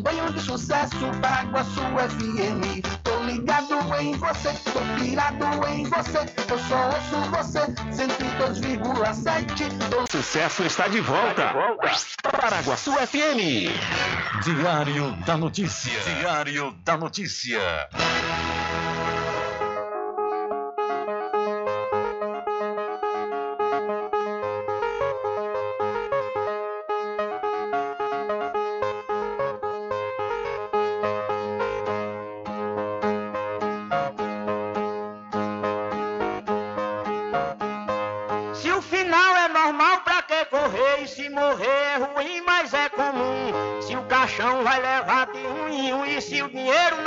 um banho de sucesso, Paraguaçu FM. Tô ligado em você, tô pirado em você, eu só ouço você, 102,7. Sucesso está de volta. Está de volta. Paraguaçu FM. Diário da Notícia. Diário da Notícia.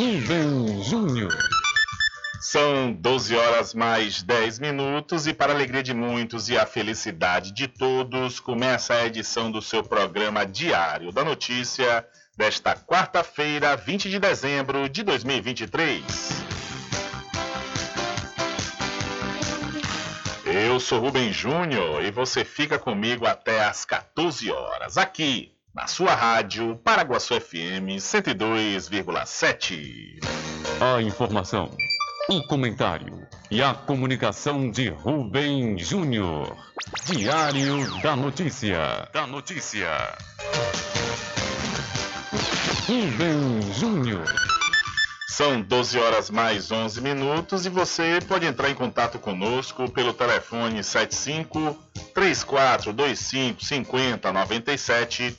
Rubem Júnior. São 12 horas mais 10 minutos e para a alegria de muitos e a felicidade de todos, começa a edição do seu programa Diário da Notícia desta quarta-feira, 20 de dezembro de 2023. Eu sou Rubem Júnior e você fica comigo até às 14 horas aqui na sua rádio Paraguaçu FM 102,7. A informação, o comentário e a comunicação de Rubem Júnior. Diário da Notícia. Da Notícia. Rubem Júnior. São 12 horas mais 11 minutos e você pode entrar em contato conosco pelo telefone 75 3425 5097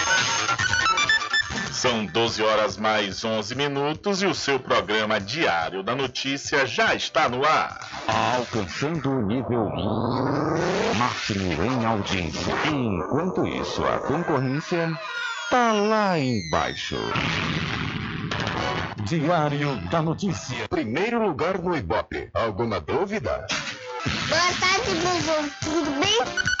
São 12 horas mais 11 minutos e o seu programa Diário da Notícia já está no ar. Alcançando o nível máximo em audiência. Enquanto isso, a concorrência tá lá embaixo. Diário da Notícia. Primeiro lugar no Ibope. Alguma dúvida? Boa tarde, Bubu. Tudo bem?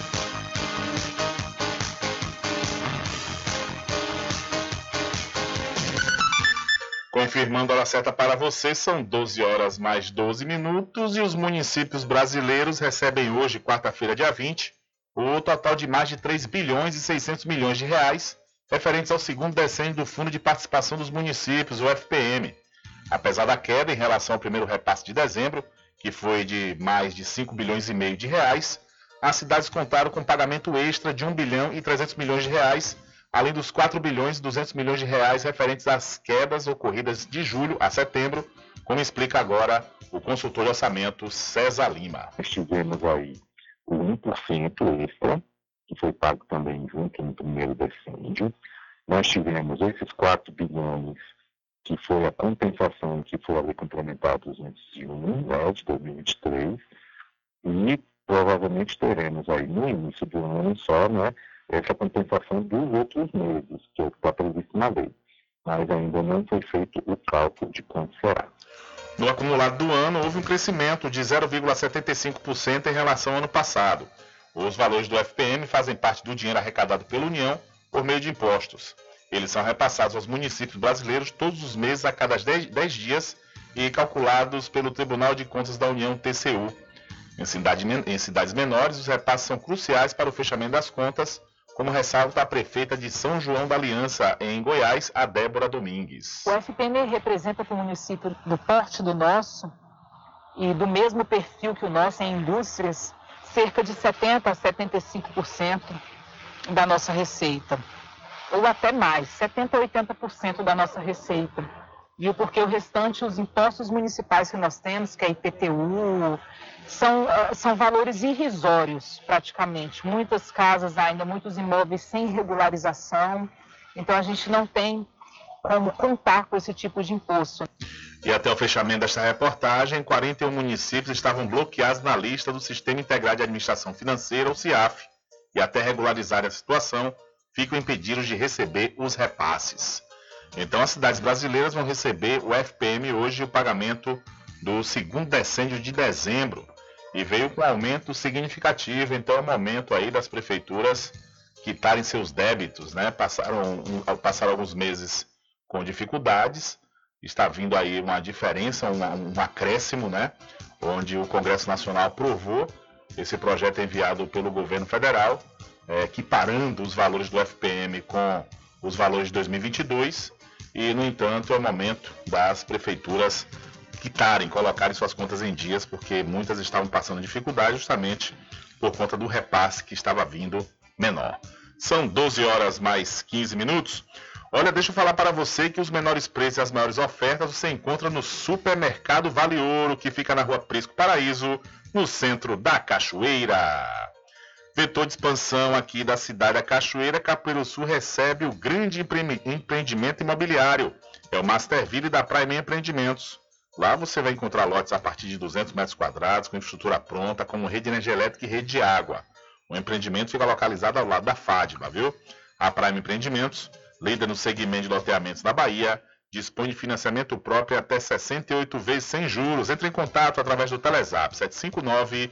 Confirmando a hora certa para você, são 12 horas mais 12 minutos e os municípios brasileiros recebem hoje, quarta-feira, dia 20, o total de mais de 3 bilhões e 600 milhões de reais referentes ao segundo decênio do Fundo de Participação dos Municípios, o FPM. Apesar da queda em relação ao primeiro repasse de dezembro, que foi de mais de 5 bilhões e meio de reais, as cidades contaram com pagamento extra de 1 bilhão e 300 milhões de reais além dos 4 bilhões e 200 milhões de reais referentes às quedas ocorridas de julho a setembro, como explica agora o consultor de orçamento César Lima. Nós tivemos aí o 1% extra, que foi pago também junto no primeiro decêndio. Nós tivemos esses 4 bilhões, que foi a compensação que foi ali complementados antes de 1, né, de 2023, e provavelmente teremos aí no início do ano só, né, essa compensação dos outros meses, que é o que está previsto na lei. Mas ainda não foi feito o cálculo de quanto será. No acumulado do ano, houve um crescimento de 0,75% em relação ao ano passado. Os valores do FPM fazem parte do dinheiro arrecadado pela União por meio de impostos. Eles são repassados aos municípios brasileiros todos os meses a cada 10, 10 dias e calculados pelo Tribunal de Contas da União, TCU. Em, cidade, em cidades menores, os repasses são cruciais para o fechamento das contas como ressalta a prefeita de São João da Aliança, em Goiás, a Débora Domingues. O FPM representa para o município do porte do nosso e do mesmo perfil que o nosso em indústrias, cerca de 70% a 75% da nossa receita, ou até mais, 70% a 80% da nossa receita. Viu? Porque o restante, os impostos municipais que nós temos, que é IPTU, são, ah, são valores irrisórios, praticamente. Muitas casas ainda, muitos imóveis sem regularização. Então, a gente não tem como contar com esse tipo de imposto. E até o fechamento desta reportagem, 41 municípios estavam bloqueados na lista do Sistema Integrado de Administração Financeira, ou CIAF, e até regularizar a situação, ficam impedidos de receber os repasses. Então, as cidades brasileiras vão receber o FPM hoje o pagamento do segundo decêndio de dezembro e veio com aumento significativo. Então é o momento aí das prefeituras quitarem seus débitos, né? Passaram, passaram alguns meses com dificuldades, está vindo aí uma diferença, um, um acréscimo, né? Onde o Congresso Nacional aprovou esse projeto enviado pelo governo federal, é, equiparando os valores do FPM com os valores de 2022 e, no entanto, é o momento das prefeituras quitarem, colocarem suas contas em dias, porque muitas estavam passando dificuldade justamente por conta do repasse que estava vindo menor. São 12 horas mais 15 minutos. Olha, deixa eu falar para você que os menores preços e as maiores ofertas você encontra no Supermercado Vale Ouro, que fica na rua Prisco Paraíso, no centro da Cachoeira. Vetor de expansão aqui da cidade da Cachoeira, Capoeiro Sul recebe o grande empreendimento imobiliário. É o Masterville da Prime Empreendimentos. Lá você vai encontrar lotes a partir de 200 metros quadrados, com infraestrutura pronta, como rede de energia elétrica e rede de água. O empreendimento fica localizado ao lado da FADMA, viu? A Prime Empreendimentos, líder no segmento de loteamentos da Bahia, dispõe de financiamento próprio até 68 vezes sem juros. Entre em contato através do Telezap 759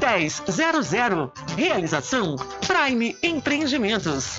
1000. Realização Prime Empreendimentos.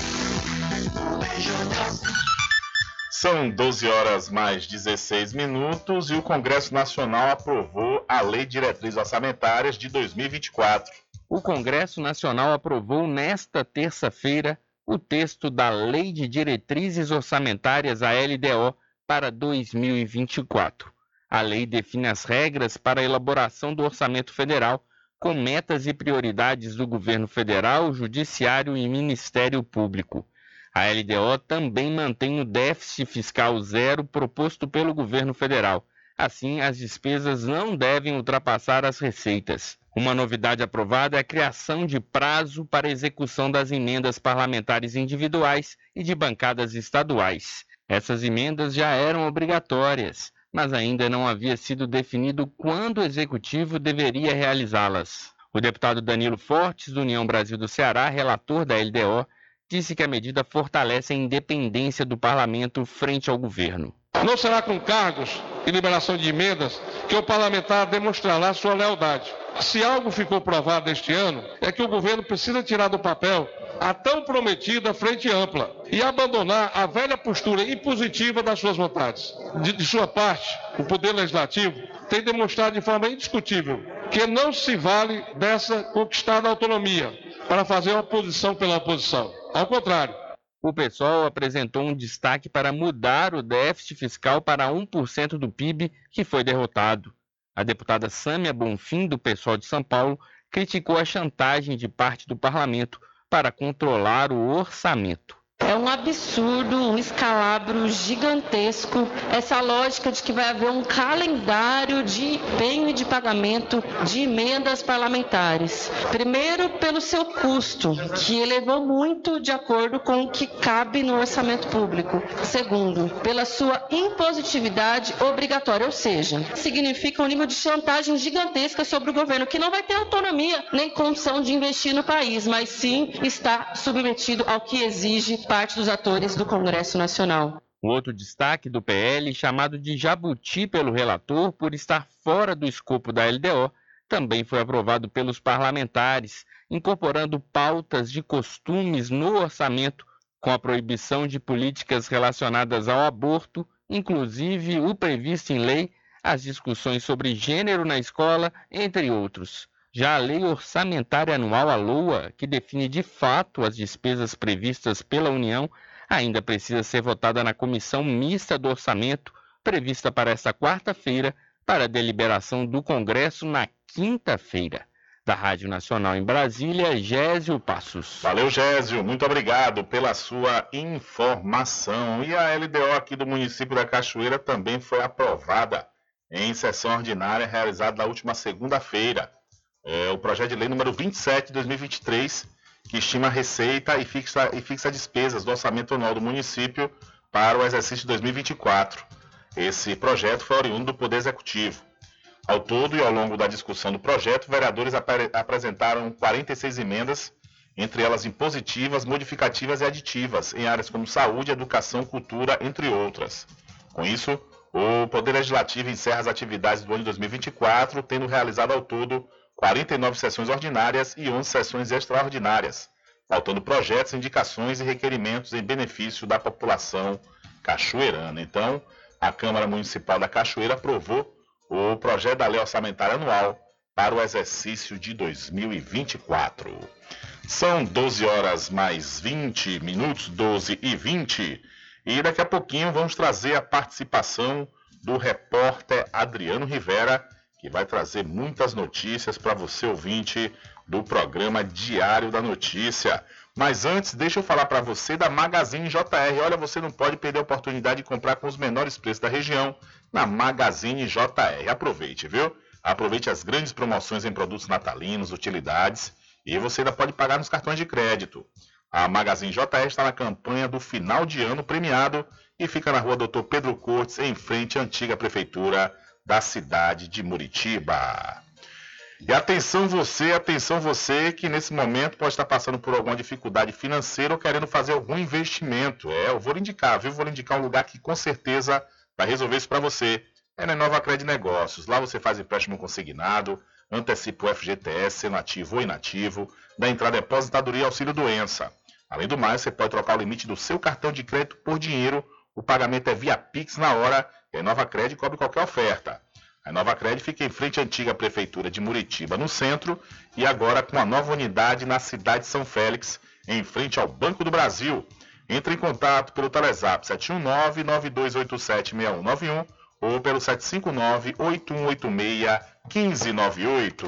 São 12 horas mais 16 minutos e o Congresso Nacional aprovou a Lei de Diretrizes Orçamentárias de 2024. O Congresso Nacional aprovou nesta terça-feira o texto da Lei de Diretrizes Orçamentárias, a LDO, para 2024. A lei define as regras para a elaboração do orçamento federal com metas e prioridades do governo federal, judiciário e Ministério Público. A LDO também mantém o déficit fiscal zero proposto pelo governo federal. Assim, as despesas não devem ultrapassar as receitas. Uma novidade aprovada é a criação de prazo para execução das emendas parlamentares individuais e de bancadas estaduais. Essas emendas já eram obrigatórias mas ainda não havia sido definido quando o executivo deveria realizá-las. O deputado Danilo Fortes, do União Brasil do Ceará, relator da LDO, disse que a medida fortalece a independência do parlamento frente ao governo. Não será com cargos e liberação de emendas que o parlamentar demonstrará sua lealdade. Se algo ficou provado este ano, é que o governo precisa tirar do papel a tão prometida frente ampla e abandonar a velha postura impositiva das suas vontades. De, de sua parte, o Poder Legislativo tem demonstrado de forma indiscutível que não se vale dessa conquistada autonomia para fazer oposição pela oposição. Ao contrário, o pessoal apresentou um destaque para mudar o déficit fiscal para 1% do PIB, que foi derrotado. A deputada Sâmia Bonfim, do PSOL de São Paulo, criticou a chantagem de parte do parlamento para controlar o orçamento. É um absurdo, um escalabro gigantesco essa lógica de que vai haver um calendário de empenho e de pagamento de emendas parlamentares. Primeiro, pelo seu custo, que elevou muito de acordo com o que cabe no orçamento público. Segundo, pela sua impositividade obrigatória, ou seja, significa um nível de chantagem gigantesca sobre o governo, que não vai ter autonomia nem condição de investir no país, mas sim está submetido ao que exige parte dos atores do Congresso Nacional. O outro destaque do PL, chamado de jabuti pelo relator por estar fora do escopo da LDO, também foi aprovado pelos parlamentares, incorporando pautas de costumes no orçamento, com a proibição de políticas relacionadas ao aborto, inclusive o previsto em lei, as discussões sobre gênero na escola, entre outros. Já a Lei Orçamentária Anual, a LOA, que define de fato as despesas previstas pela União, ainda precisa ser votada na Comissão Mista do Orçamento, prevista para esta quarta-feira, para deliberação do Congresso na quinta-feira. Da Rádio Nacional em Brasília, Gésio Passos. Valeu, Gésio. Muito obrigado pela sua informação. E a LDO aqui do município da Cachoeira também foi aprovada em sessão ordinária realizada na última segunda-feira é, o projeto de lei número 27 de 2023, que estima a receita e fixa, e fixa despesas do orçamento anual do município para o exercício de 2024. Esse projeto foi oriundo do Poder Executivo. Ao todo e ao longo da discussão do projeto, vereadores apre apresentaram 46 emendas, entre elas impositivas, modificativas e aditivas, em áreas como saúde, educação, cultura, entre outras. Com isso, o Poder Legislativo encerra as atividades do ano de 2024, tendo realizado ao todo 49 sessões ordinárias e 11 sessões extraordinárias, faltando projetos, indicações e requerimentos em benefício da população cachoeirana. Então, a Câmara Municipal da Cachoeira aprovou o projeto da Lei Orçamentária Anual para o exercício de 2024. São 12 horas mais 20 minutos, 12 e 20, e daqui a pouquinho vamos trazer a participação do repórter Adriano Rivera que vai trazer muitas notícias para você ouvinte do programa Diário da Notícia. Mas antes, deixa eu falar para você da Magazine JR. Olha, você não pode perder a oportunidade de comprar com os menores preços da região na Magazine JR. Aproveite, viu? Aproveite as grandes promoções em produtos natalinos, utilidades e você ainda pode pagar nos cartões de crédito. A Magazine JR está na campanha do final de ano premiado e fica na rua Doutor Pedro Cortes, em frente à antiga prefeitura da cidade de Muritiba. E atenção você, atenção você que nesse momento pode estar passando por alguma dificuldade financeira ou querendo fazer algum investimento. É, eu vou lhe indicar, viu? Vou lhe indicar um lugar que com certeza vai resolver isso para você. É na Nova Cred Negócios. Lá você faz empréstimo consignado, antecipa o FGTS, sendo ativo ou inativo, dá entrada aposentadoria e auxílio doença. Além do mais, você pode trocar o limite do seu cartão de crédito por dinheiro. O pagamento é via Pix na hora e a Nova Cred cobre qualquer oferta. A Nova Cred fica em frente à antiga prefeitura de Muritiba, no centro, e agora com a nova unidade na cidade de São Félix, em frente ao Banco do Brasil. Entre em contato pelo Telezap 719-9287-6191 ou pelo 759-8186-1598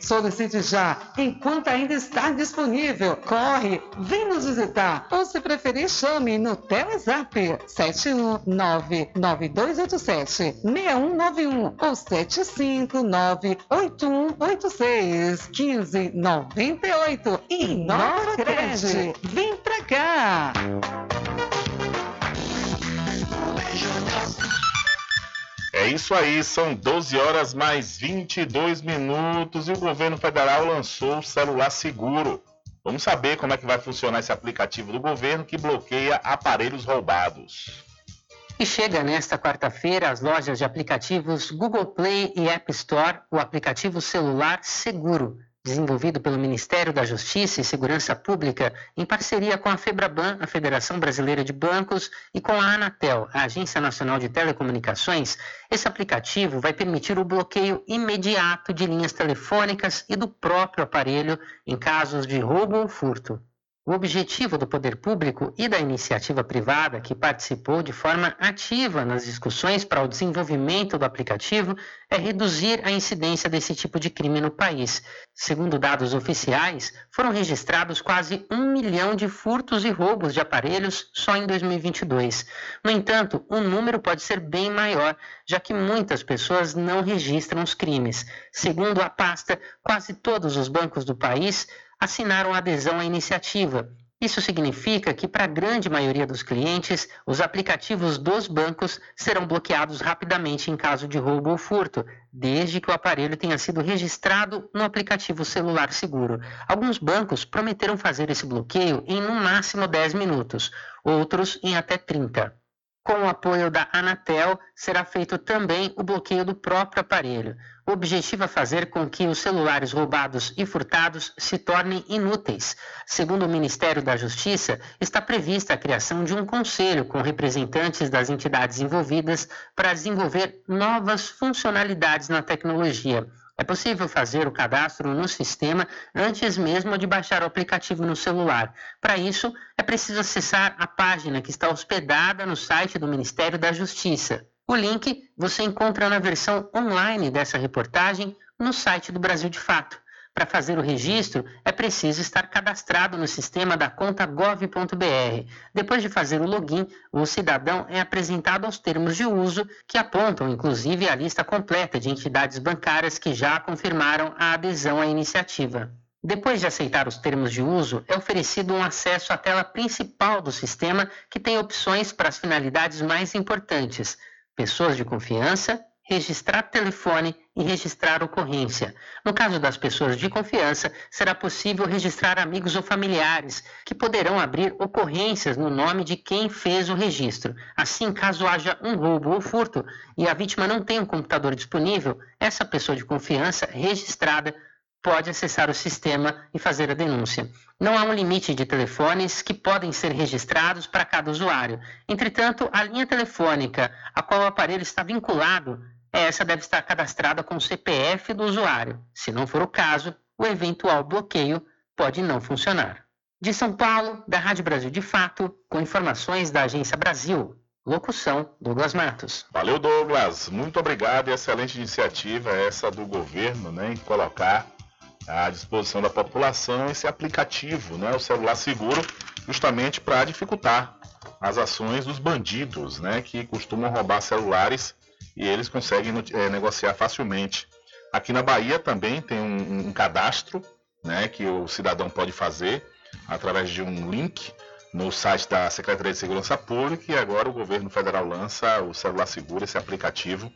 Solicite já enquanto ainda está disponível. Corre, vem nos visitar ou se preferir chame no Telezap 71992876191 ou 75981861598 e Nova Cred. Vem pra cá! É isso aí, são 12 horas mais 22 minutos e o governo federal lançou o celular seguro. Vamos saber como é que vai funcionar esse aplicativo do governo que bloqueia aparelhos roubados. E chega nesta quarta-feira às lojas de aplicativos Google Play e App Store o aplicativo celular Seguro desenvolvido pelo Ministério da Justiça e Segurança Pública em parceria com a FEBRABAN, a Federação Brasileira de Bancos, e com a Anatel, a Agência Nacional de Telecomunicações, esse aplicativo vai permitir o bloqueio imediato de linhas telefônicas e do próprio aparelho em casos de roubo ou furto. O objetivo do poder público e da iniciativa privada, que participou de forma ativa nas discussões para o desenvolvimento do aplicativo, é reduzir a incidência desse tipo de crime no país. Segundo dados oficiais, foram registrados quase um milhão de furtos e roubos de aparelhos só em 2022. No entanto, o número pode ser bem maior, já que muitas pessoas não registram os crimes. Segundo a pasta, quase todos os bancos do país assinaram adesão à iniciativa. Isso significa que, para a grande maioria dos clientes, os aplicativos dos bancos serão bloqueados rapidamente em caso de roubo ou furto, desde que o aparelho tenha sido registrado no aplicativo celular seguro. Alguns bancos prometeram fazer esse bloqueio em no máximo 10 minutos, outros em até 30. Com o apoio da Anatel, será feito também o bloqueio do próprio aparelho. O objetivo é fazer com que os celulares roubados e furtados se tornem inúteis. Segundo o Ministério da Justiça, está prevista a criação de um conselho com representantes das entidades envolvidas para desenvolver novas funcionalidades na tecnologia. É possível fazer o cadastro no sistema antes mesmo de baixar o aplicativo no celular. Para isso, é preciso acessar a página que está hospedada no site do Ministério da Justiça. O link você encontra na versão online dessa reportagem no site do Brasil de Fato. Para fazer o registro, é preciso estar cadastrado no sistema da conta gov.br. Depois de fazer o login, o cidadão é apresentado aos termos de uso, que apontam inclusive a lista completa de entidades bancárias que já confirmaram a adesão à iniciativa. Depois de aceitar os termos de uso, é oferecido um acesso à tela principal do sistema, que tem opções para as finalidades mais importantes: pessoas de confiança, registrar telefone e registrar ocorrência. No caso das pessoas de confiança, será possível registrar amigos ou familiares, que poderão abrir ocorrências no nome de quem fez o registro. Assim, caso haja um roubo ou furto e a vítima não tenha um computador disponível, essa pessoa de confiança registrada pode acessar o sistema e fazer a denúncia. Não há um limite de telefones que podem ser registrados para cada usuário. Entretanto, a linha telefônica a qual o aparelho está vinculado, essa deve estar cadastrada com o CPF do usuário. Se não for o caso, o eventual bloqueio pode não funcionar. De São Paulo, da Rádio Brasil de Fato, com informações da Agência Brasil. Locução: Douglas Matos. Valeu, Douglas. Muito obrigado. Excelente iniciativa essa do governo, né, em colocar à disposição da população esse aplicativo, né, o celular seguro, justamente para dificultar as ações dos bandidos, né, que costumam roubar celulares e eles conseguem é, negociar facilmente. Aqui na Bahia também tem um, um cadastro, né, que o cidadão pode fazer através de um link no site da Secretaria de Segurança Pública e agora o governo federal lança o Celular Seguro, esse aplicativo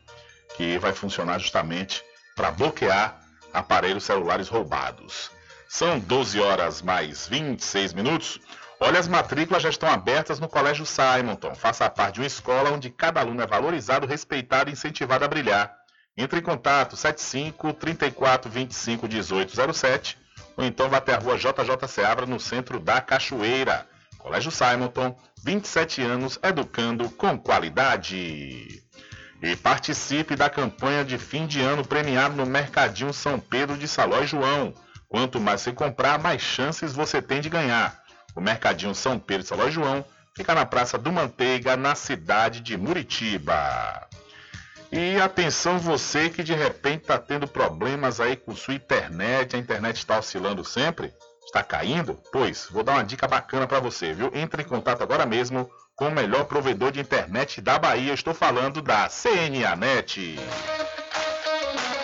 que vai funcionar justamente para bloquear aparelhos celulares roubados. São 12 horas mais 26 minutos. Olha, as matrículas já estão abertas no Colégio Simonton. Faça parte de uma escola onde cada aluno é valorizado, respeitado e incentivado a brilhar. Entre em contato 75 34 25 18 07 ou então vá até a rua JJ Seabra no centro da Cachoeira. Colégio Simonton, 27 anos educando com qualidade. E participe da campanha de fim de ano premiado no Mercadinho São Pedro de Saló João. Quanto mais você comprar, mais chances você tem de ganhar. O Mercadinho São Pedro de Saló João fica na Praça do Manteiga, na cidade de Muritiba. E atenção você que de repente está tendo problemas aí com sua internet, a internet está oscilando sempre está caindo? Pois, vou dar uma dica bacana para você, viu? Entre em contato agora mesmo com o melhor provedor de internet da Bahia. Estou falando da CNA Net.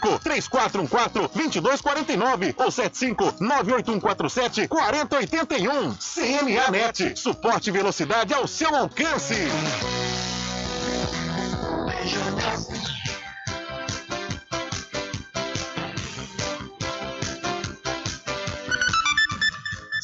3414-2249 ou 75-98147-4081. CNA Net. Suporte e velocidade ao seu alcance.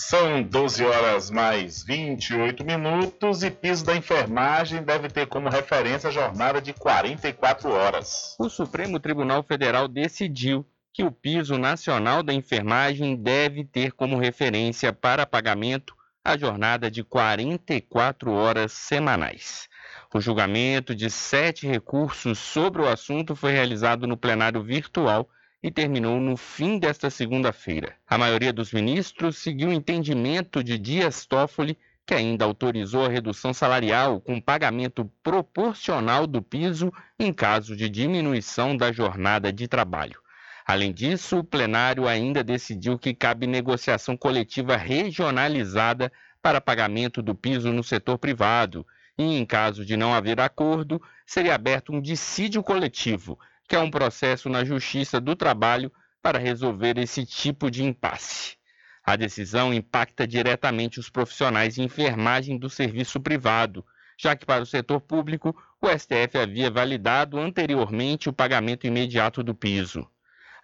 São 12 horas mais 28 minutos e piso da enfermagem deve ter como referência a jornada de 44 horas. O Supremo Tribunal Federal decidiu que o piso nacional da enfermagem deve ter como referência para pagamento a jornada de 44 horas semanais. O julgamento de sete recursos sobre o assunto foi realizado no plenário virtual e terminou no fim desta segunda-feira. A maioria dos ministros seguiu o entendimento de Dias Toffoli, que ainda autorizou a redução salarial com pagamento proporcional do piso em caso de diminuição da jornada de trabalho. Além disso, o plenário ainda decidiu que cabe negociação coletiva regionalizada para pagamento do piso no setor privado, e, em caso de não haver acordo, seria aberto um dissídio coletivo, que é um processo na Justiça do Trabalho para resolver esse tipo de impasse. A decisão impacta diretamente os profissionais de enfermagem do serviço privado, já que para o setor público o STF havia validado anteriormente o pagamento imediato do piso.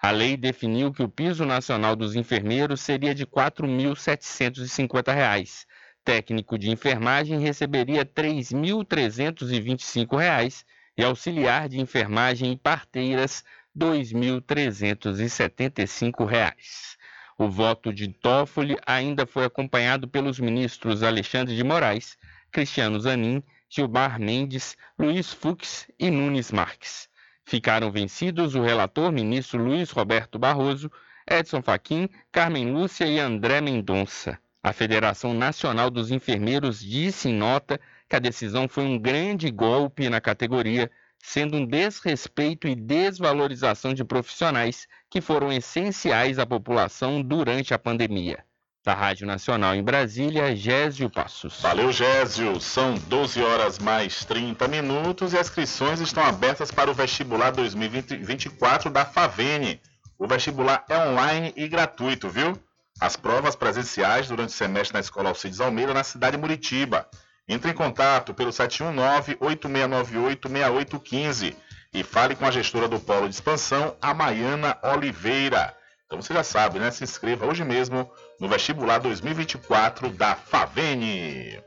A lei definiu que o piso nacional dos enfermeiros seria de R$ 4.750. Técnico de enfermagem receberia R$ 3.325 e auxiliar de enfermagem e parteiras R$ 2.375. O voto de Toffoli ainda foi acompanhado pelos ministros Alexandre de Moraes, Cristiano Zanin, Gilmar Mendes, Luiz Fux e Nunes Marques. Ficaram vencidos o relator ministro Luiz Roberto Barroso, Edson Fachin, Carmen Lúcia e André Mendonça. A Federação Nacional dos Enfermeiros disse em nota que a decisão foi um grande golpe na categoria, sendo um desrespeito e desvalorização de profissionais que foram essenciais à população durante a pandemia. Da Rádio Nacional em Brasília, Gésio Passos. Valeu, Gésio. São 12 horas mais 30 minutos e as inscrições estão abertas para o vestibular 2024 da Favene. O vestibular é online e gratuito, viu? As provas presenciais durante o semestre na Escola Alcides Almeida, na cidade de Muritiba. Entre em contato pelo 719-8698-6815 e fale com a gestora do Polo de Expansão, a Maiana Oliveira. Então você já sabe, né? Se inscreva hoje mesmo no vestibular 2024 da Favene.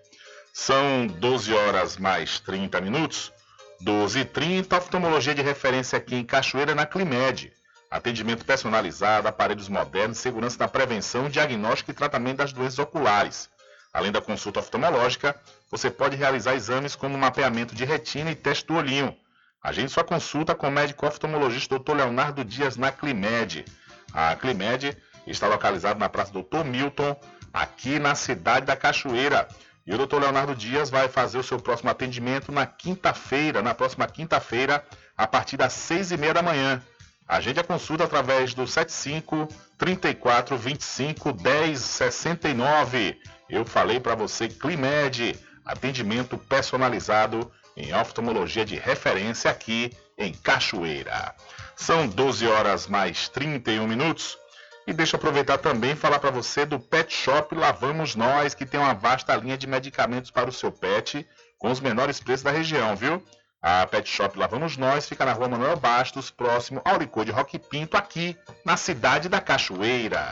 São 12 horas mais 30 minutos. 12 e 30, oftalmologia de referência aqui em Cachoeira, na Climed. Atendimento personalizado, aparelhos modernos, segurança na prevenção, diagnóstico e tratamento das doenças oculares. Além da consulta oftalmológica, você pode realizar exames como mapeamento de retina e teste do olhinho. Agende sua consulta com o médico oftalmologista Dr. Leonardo Dias na Climed. A Climed está localizada na Praça Dr. Milton, aqui na cidade da Cachoeira. E o doutor Leonardo Dias vai fazer o seu próximo atendimento na quinta-feira, na próxima quinta-feira, a partir das seis e meia da manhã. Agende a consulta através do 75 34 25 10 69. Eu falei para você Climed, atendimento personalizado em oftalmologia de referência aqui em Cachoeira. São 12 horas mais 31 minutos. E deixa eu aproveitar também e falar para você do Pet Shop Lavamos Nós, que tem uma vasta linha de medicamentos para o seu pet, com os menores preços da região, viu? A Pet Shop Lavamos Nós fica na rua Manuel Bastos, próximo ao licor de Roque Pinto, aqui na cidade da Cachoeira.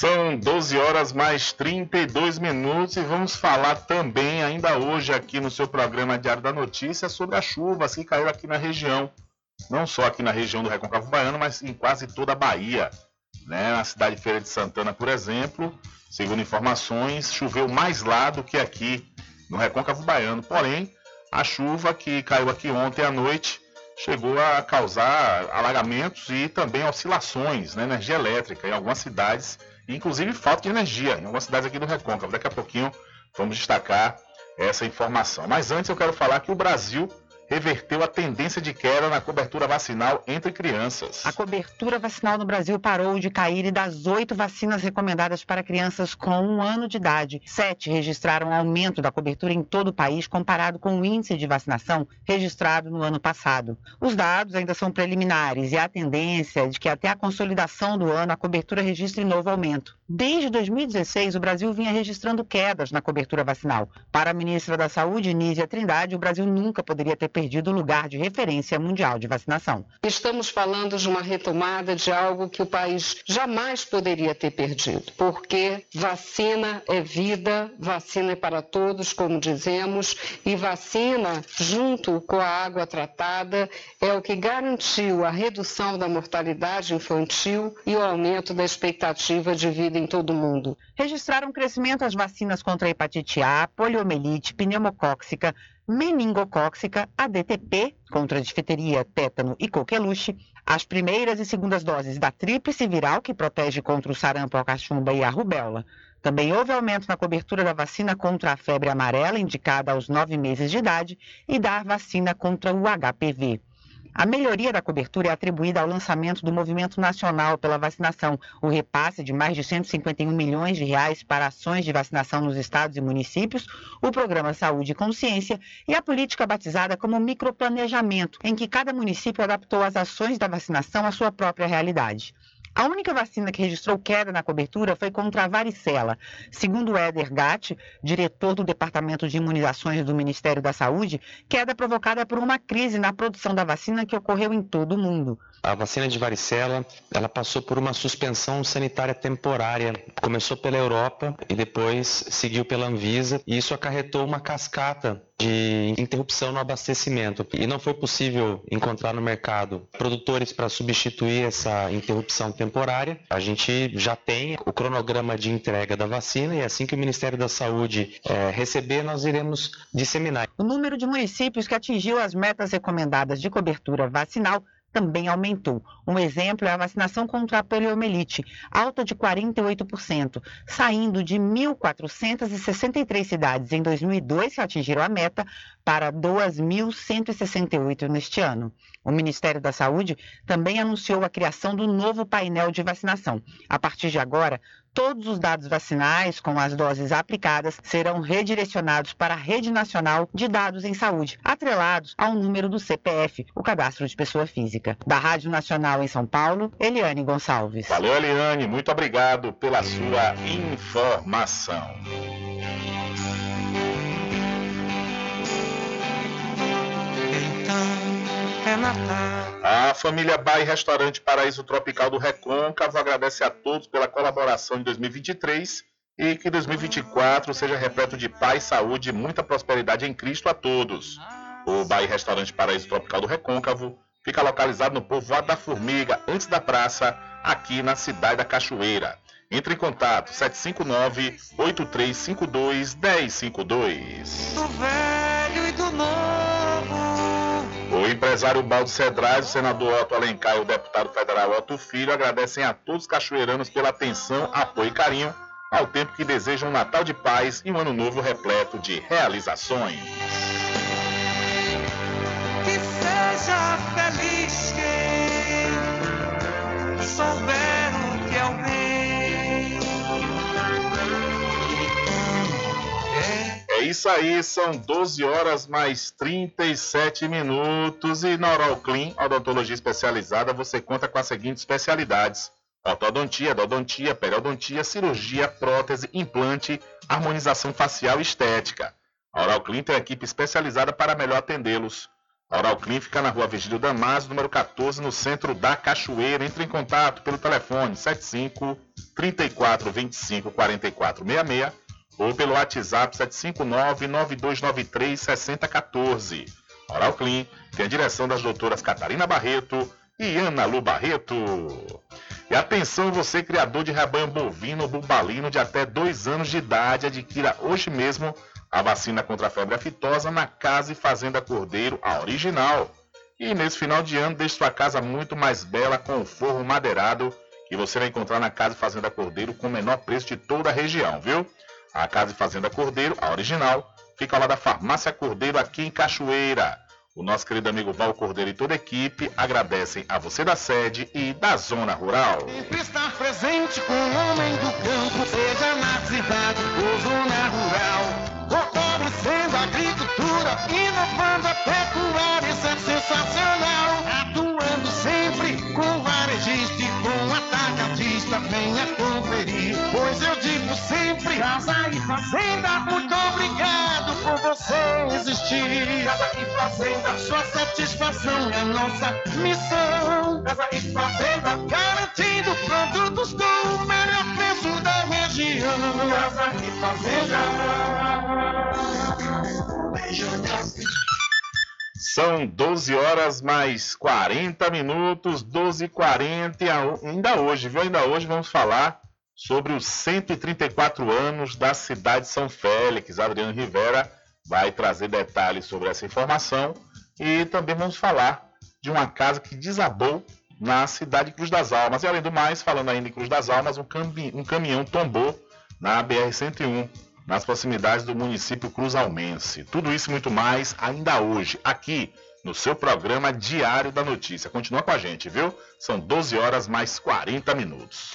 São 12 horas mais 32 minutos e vamos falar também, ainda hoje, aqui no seu programa Diário da Notícia, sobre as chuvas que caíram aqui na região. Não só aqui na região do Recôncavo Baiano, mas em quase toda a Bahia. Né? Na cidade de Feira de Santana, por exemplo, segundo informações, choveu mais lá do que aqui no Recôncavo Baiano. Porém, a chuva que caiu aqui ontem à noite chegou a causar alagamentos e também oscilações na energia elétrica em algumas cidades inclusive falta de energia em algumas cidades aqui do Recôncavo. Daqui a pouquinho vamos destacar essa informação. Mas antes eu quero falar que o Brasil reverteu a tendência de queda na cobertura vacinal entre crianças. A cobertura vacinal no Brasil parou de cair e das oito vacinas recomendadas para crianças com um ano de idade, sete registraram aumento da cobertura em todo o país comparado com o índice de vacinação registrado no ano passado. Os dados ainda são preliminares e há tendência de que até a consolidação do ano a cobertura registre novo aumento. Desde 2016, o Brasil vinha registrando quedas na cobertura vacinal. Para a ministra da Saúde, Nízia Trindade, o Brasil nunca poderia ter perdido o lugar de referência mundial de vacinação. Estamos falando de uma retomada de algo que o país jamais poderia ter perdido, porque vacina é vida, vacina é para todos, como dizemos, e vacina, junto com a água tratada, é o que garantiu a redução da mortalidade infantil e o aumento da expectativa de vida em todo o mundo. Registraram crescimento as vacinas contra a hepatite A, poliomielite, pneumocóxica, meningocóxica, ADTP, contra difteria, tétano e coqueluche, as primeiras e segundas doses da tríplice viral, que protege contra o sarampo, a cachumba e a rubéola. Também houve aumento na cobertura da vacina contra a febre amarela, indicada aos nove meses de idade, e da vacina contra o HPV. A melhoria da cobertura é atribuída ao lançamento do Movimento Nacional pela Vacinação, o repasse de mais de 151 milhões de reais para ações de vacinação nos estados e municípios, o programa Saúde e Consciência e a política batizada como microplanejamento, em que cada município adaptou as ações da vacinação à sua própria realidade. A única vacina que registrou queda na cobertura foi contra a varicela. Segundo Éder Gatti, diretor do Departamento de Imunizações do Ministério da Saúde, queda provocada por uma crise na produção da vacina que ocorreu em todo o mundo. A vacina de varicela, ela passou por uma suspensão sanitária temporária. Começou pela Europa e depois seguiu pela Anvisa, e isso acarretou uma cascata de interrupção no abastecimento e não foi possível encontrar no mercado produtores para substituir essa interrupção temporária. A gente já tem o cronograma de entrega da vacina e assim que o Ministério da Saúde é, receber, nós iremos disseminar. O número de municípios que atingiu as metas recomendadas de cobertura vacinal também aumentou. Um exemplo é a vacinação contra a poliomielite, alta de 48%, saindo de 1.463 cidades em 2002 que atingiram a meta para 2.168 neste ano. O Ministério da Saúde também anunciou a criação do novo painel de vacinação. A partir de agora, todos os dados vacinais com as doses aplicadas serão redirecionados para a Rede Nacional de Dados em Saúde, atrelados ao número do CPF, o Cadastro de Pessoa Física. Da Rádio Nacional em São Paulo, Eliane Gonçalves. Valeu, Eliane. Muito obrigado pela sua informação. Então. A família Bar e Restaurante Paraíso Tropical do Recôncavo agradece a todos pela colaboração em 2023 e que 2024 seja repleto de paz, saúde e muita prosperidade em Cristo a todos. O Bar e Restaurante Paraíso Tropical do Recôncavo fica localizado no povoado da Formiga, antes da praça, aqui na cidade da Cachoeira. Entre em contato 759-8352-1052. Do velho e do novo. Empresário Baldo Cedrais, o senador Otto Alencar e o deputado federal Otto Filho agradecem a todos os cachoeiranos pela atenção, apoio e carinho, ao tempo que desejam um Natal de paz e um ano novo repleto de realizações. Que seja feliz quem souber o que é o bem. É isso aí, são 12 horas mais 37 minutos e na Oral Clean, odontologia especializada, você conta com as seguintes especialidades: ortodontia, endodontia, periodontia, cirurgia, prótese, implante, harmonização facial e estética. A Oral Clean tem equipe especializada para melhor atendê-los. A Oral Clean fica na rua Vigílio Damasio, número 14, no centro da Cachoeira. Entre em contato pelo telefone 75 34 25 44 66 ou pelo WhatsApp 759-9293-6014. Oral Clean tem a direção das doutoras Catarina Barreto e Ana Lu Barreto. E atenção, você criador de rebanho bovino ou bubalino de até dois anos de idade, adquira hoje mesmo a vacina contra a febre aftosa na Casa e Fazenda Cordeiro, a original. E nesse final de ano, deixe sua casa muito mais bela com o forro madeirado que você vai encontrar na Casa e Fazenda Cordeiro com o menor preço de toda a região, viu? A Casa e Fazenda Cordeiro, a original, fica lado da Farmácia Cordeiro aqui em Cachoeira. O nosso querido amigo Val Cordeiro e toda a equipe agradecem a você da sede e da zona rural. Sempre estar presente com o homem do campo, seja na cidade ou zona rural. Fortalecendo a agricultura, inovando a pecuária, isso é sensacional. Atuando sempre com varejista e com atacadista, venha conferir. Sempre, casa e fazenda, muito obrigado por você existir. Casa e fazenda, sua satisfação é nossa missão. Casa e fazenda, garantindo produtos com o melhor preço da região. Casa e fazenda. São 12 horas mais 40 minutos, 12 e 40 e a- ainda hoje, viu? Ainda hoje vamos falar sobre os 134 anos da cidade de São Félix. Adriano Rivera vai trazer detalhes sobre essa informação e também vamos falar de uma casa que desabou na cidade de Cruz das Almas. E além do mais, falando ainda em Cruz das Almas, um, cambi- um caminhão tombou na BR-101, nas proximidades do município Cruz Almense. Tudo isso e muito mais ainda hoje, aqui no seu programa Diário da Notícia. Continua com a gente, viu? São 12 horas mais 40 minutos.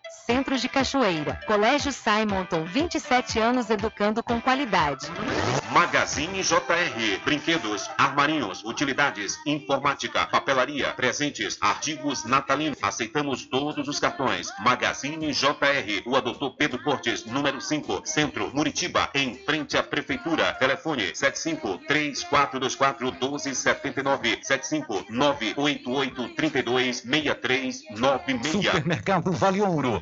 Centro de Cachoeira. Colégio Simonton, 27 anos educando com qualidade. Magazine JR. Brinquedos, armarinhos, utilidades, informática, papelaria, presentes, artigos natalinos. Aceitamos todos os cartões. Magazine JR. O Doutor Pedro Cortes, número 5, Centro, Muritiba, em frente à Prefeitura. Telefone 75 3424 1279 75 988 32 6396. Supermercado Vale Ouro.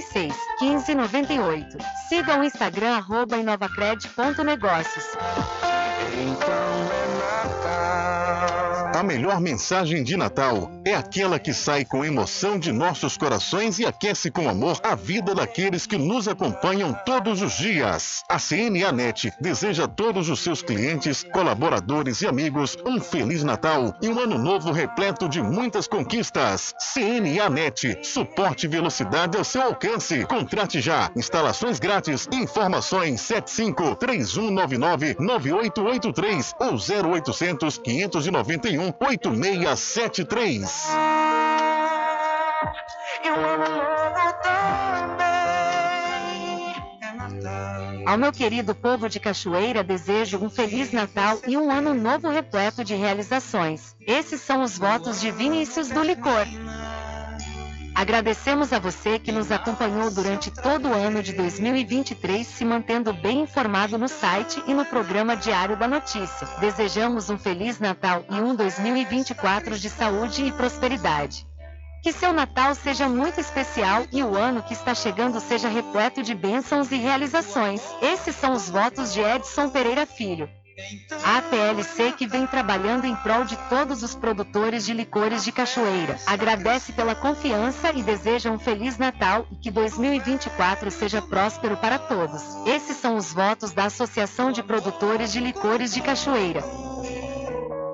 86 15 98. Siga o Instagram arroba inovacred.negócios. A melhor mensagem de Natal é aquela que sai com emoção de nossos corações e aquece com amor a vida daqueles que nos acompanham todos os dias. A CNA Net deseja a todos os seus clientes, colaboradores e amigos um Feliz Natal e um ano novo repleto de muitas conquistas. CNA Net, suporte e velocidade ao seu alcance. Contrate já. Instalações grátis. Informações 75 3199 9883 ou 0800 591 8673. Ao meu querido povo de Cachoeira, desejo um Feliz Natal e um ano novo repleto de realizações. Esses são os votos de Vinícius do Licor. Agradecemos a você que nos acompanhou durante todo o ano de 2023, se mantendo bem informado no site e no programa Diário da Notícia. Desejamos um Feliz Natal e um 2024 de saúde e prosperidade. Que seu Natal seja muito especial e o ano que está chegando seja repleto de bênçãos e realizações. Esses são os votos de Edson Pereira Filho. A APLC que vem trabalhando em prol de todos os produtores de licores de cachoeira. Agradece pela confiança e deseja um Feliz Natal e que 2024 seja próspero para todos. Esses são os votos da Associação de Produtores de Licores de Cachoeira.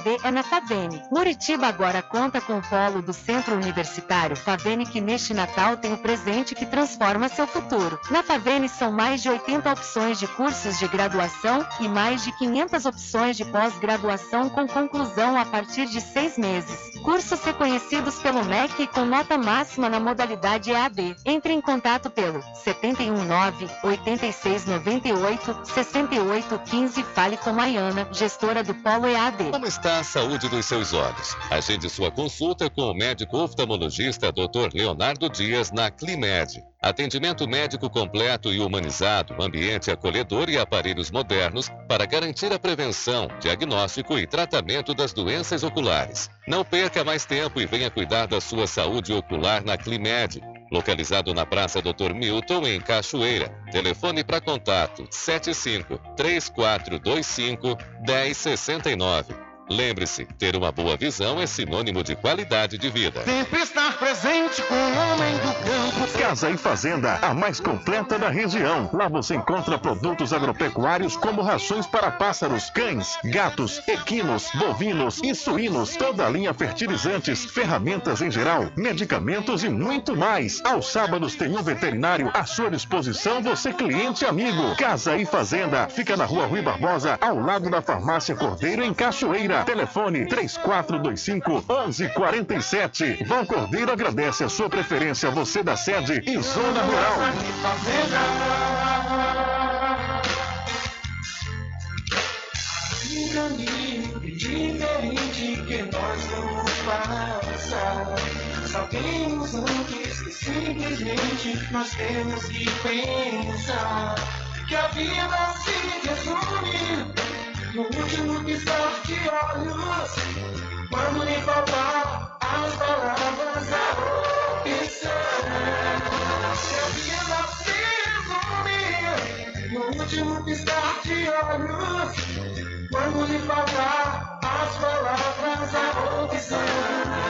EAD é na Favene. Muritiba agora conta com o polo do Centro Universitário Favene que neste Natal tem o presente que transforma seu futuro. Na Favene são mais de 80 opções de cursos de graduação e mais de 500 opções de pós-graduação com conclusão a partir de seis meses. Cursos reconhecidos pelo MEC com nota máxima na modalidade EAD. Entre em contato pelo 719 8698 6815 Fale com Maiana, gestora do Polo EAD. Como está a saúde dos seus olhos? Agende sua consulta com o médico oftalmologista Dr. Leonardo Dias na Climed. Atendimento médico completo e humanizado, ambiente acolhedor e aparelhos modernos para garantir a prevenção, diagnóstico e tratamento das doenças oculares. Não perca mais tempo e venha cuidar da sua saúde ocular na Climed localizado na Praça Dr. Milton, em Cachoeira. Telefone para contato 75 3425 1069. Lembre-se, ter uma boa visão é sinônimo de qualidade de vida. Sempre estar presente com o homem do campo. Casa e Fazenda, a mais completa da região. Lá você encontra produtos agropecuários como rações para pássaros, cães, gatos, equinos, bovinos e suínos, toda a linha fertilizantes, ferramentas em geral, medicamentos e muito mais. Aos sábados tem um veterinário à sua disposição, você cliente amigo. Casa e Fazenda, fica na rua Rui Barbosa, ao lado da farmácia Cordeiro, em Cachoeira. Telefone 3425 1147. Vão Cordeiro agradece a sua preferência, você da sede e Zona Rural. Sabemos antes que simplesmente nós temos que pensar que a vida se resume no último piscar de olhos, quando lhe faltar as palavras, a opção. Se a vida se resumir no último piscar de olhos, quando lhe faltar as palavras, a opção.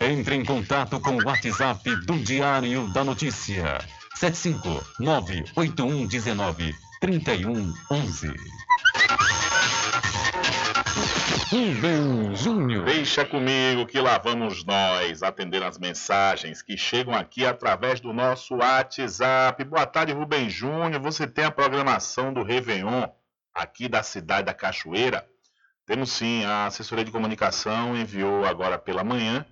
Entre em contato com o WhatsApp do Diário da Notícia. 759-8119-3111. Rubem Júnior. Deixa comigo que lá vamos nós atender as mensagens que chegam aqui através do nosso WhatsApp. Boa tarde, Rubem Júnior. Você tem a programação do Réveillon aqui da cidade da Cachoeira? Temos sim, a assessoria de comunicação enviou agora pela manhã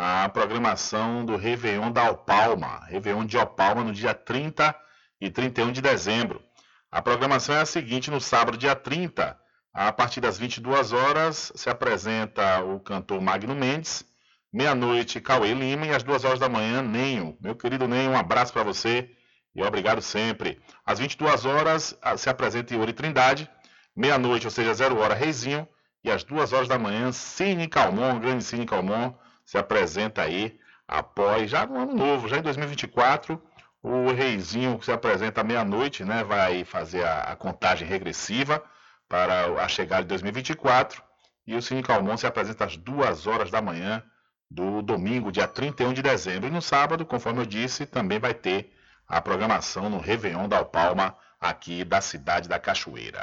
a programação do Réveillon da Alpalma, Réveillon de Alpalma no dia 30 e 31 de dezembro. A programação é a seguinte: no sábado, dia 30, a partir das 22 horas, se apresenta o cantor Magno Mendes, meia-noite, Cauê Lima, e às 2 horas da manhã, Nenho. Meu querido Nenho, um abraço para você e obrigado sempre. Às 22 horas, se apresenta Yuri Trindade, meia-noite, ou seja, 0 hora, Reizinho, e às 2 horas da manhã, Cine Calmon, grande Cine Calmon se apresenta aí após, já no ano novo, já em 2024, o Reizinho que se apresenta à meia-noite, né, vai fazer a, a, contagem regressiva para a chegada de 2024 e o Cine Calmon se apresenta às duas horas da manhã do domingo, dia 31 de dezembro. E no sábado, conforme eu disse, também vai ter a programação no Réveillon da Alpalma, aqui da cidade da Cachoeira.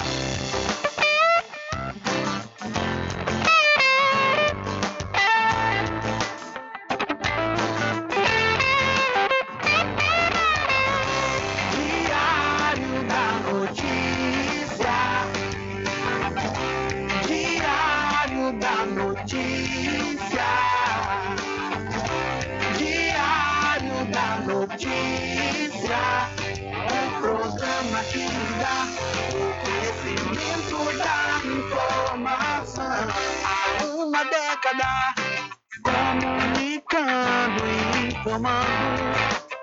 Comunicando e informando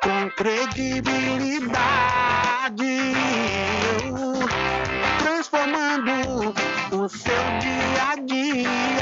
com credibilidade, transformando o seu dia a dia,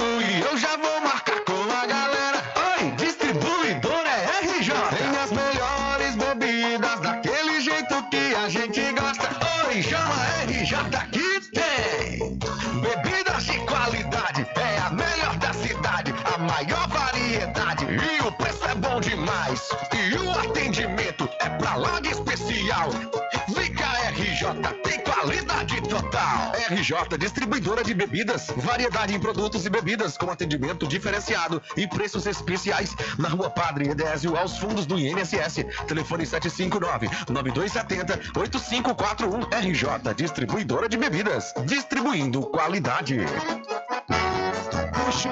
demais. E o atendimento é pra lá de especial. Cá, RJ, tem qualidade total. RJ, distribuidora de bebidas, variedade em produtos e bebidas com atendimento diferenciado e preços especiais na Rua Padre Edésio, aos fundos do INSS. Telefone 759-9270-8541. RJ, distribuidora de bebidas, distribuindo qualidade. Puxa,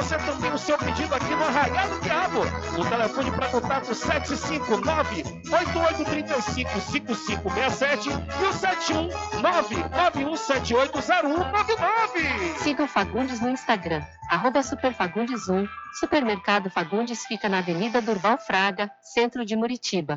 Você também o seu pedido aqui no Arraial do Diabo. O telefone para contato 759-8835-5567 e o 719-91780199. Siga o Fagundes no Instagram, arroba Superfagundes1. Supermercado Fagundes fica na Avenida Durval Fraga, centro de Muritiba.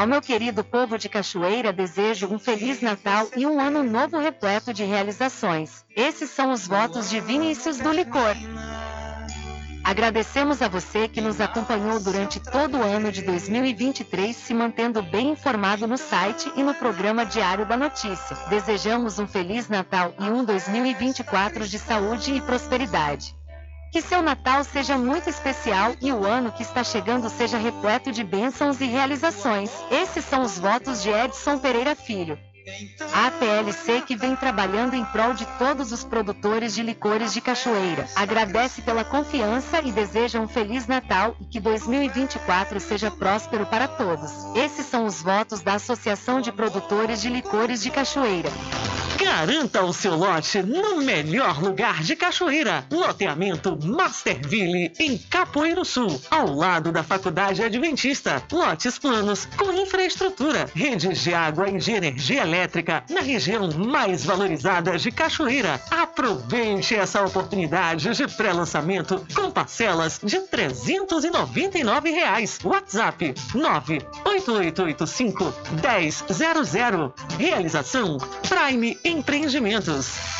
Ao meu querido povo de Cachoeira, desejo um Feliz Natal e um Ano Novo repleto de realizações. Esses são os votos de Vinícius do Licor. Agradecemos a você que nos acompanhou durante todo o ano de 2023, se mantendo bem informado no site e no programa Diário da Notícia. Desejamos um Feliz Natal e um 2024 de saúde e prosperidade. Que seu Natal seja muito especial e o ano que está chegando seja repleto de bênçãos e realizações. Esses são os votos de Edson Pereira Filho. A APLC que vem trabalhando em prol de todos os produtores de licores de cachoeira. Agradece pela confiança e deseja um Feliz Natal e que 2024 seja próspero para todos. Esses são os votos da Associação de Produtores de Licores de Cachoeira. Garanta o seu lote no melhor lugar de Cachoeira. Loteamento Masterville, em Capoeiro Sul, ao lado da Faculdade Adventista. Lotes planos com infraestrutura, redes de água e de energia elétrica na região mais valorizada de Cachoeira. Aproveite essa oportunidade de pré-lançamento com parcelas de 399 reais. WhatsApp 98885 1000. Realização Prime Empreendimentos.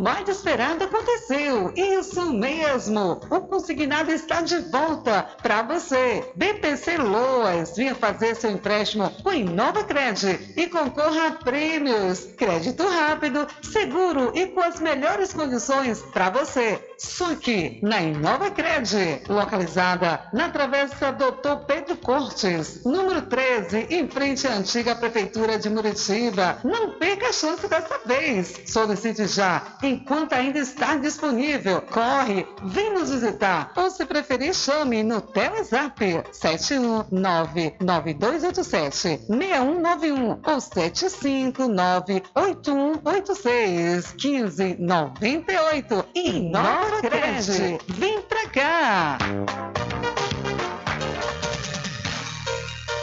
mais esperado aconteceu. Isso mesmo. O consignado está de volta para você. BPC Loas, venha fazer seu empréstimo com Inova Cred e concorra a prêmios. Crédito rápido, seguro e com as melhores condições para você. Só na na Inovacred, localizada na Travessa Doutor Pedro Cortes, número 13, em frente à antiga Prefeitura de Muritiba. Não perca a chance dessa vez. Solicite já, enquanto ainda está disponível. Corre, vem nos visitar ou se preferir chame no Telezap 71992876191 ou 75981861598 e 9 Caracolégio, vem pra cá!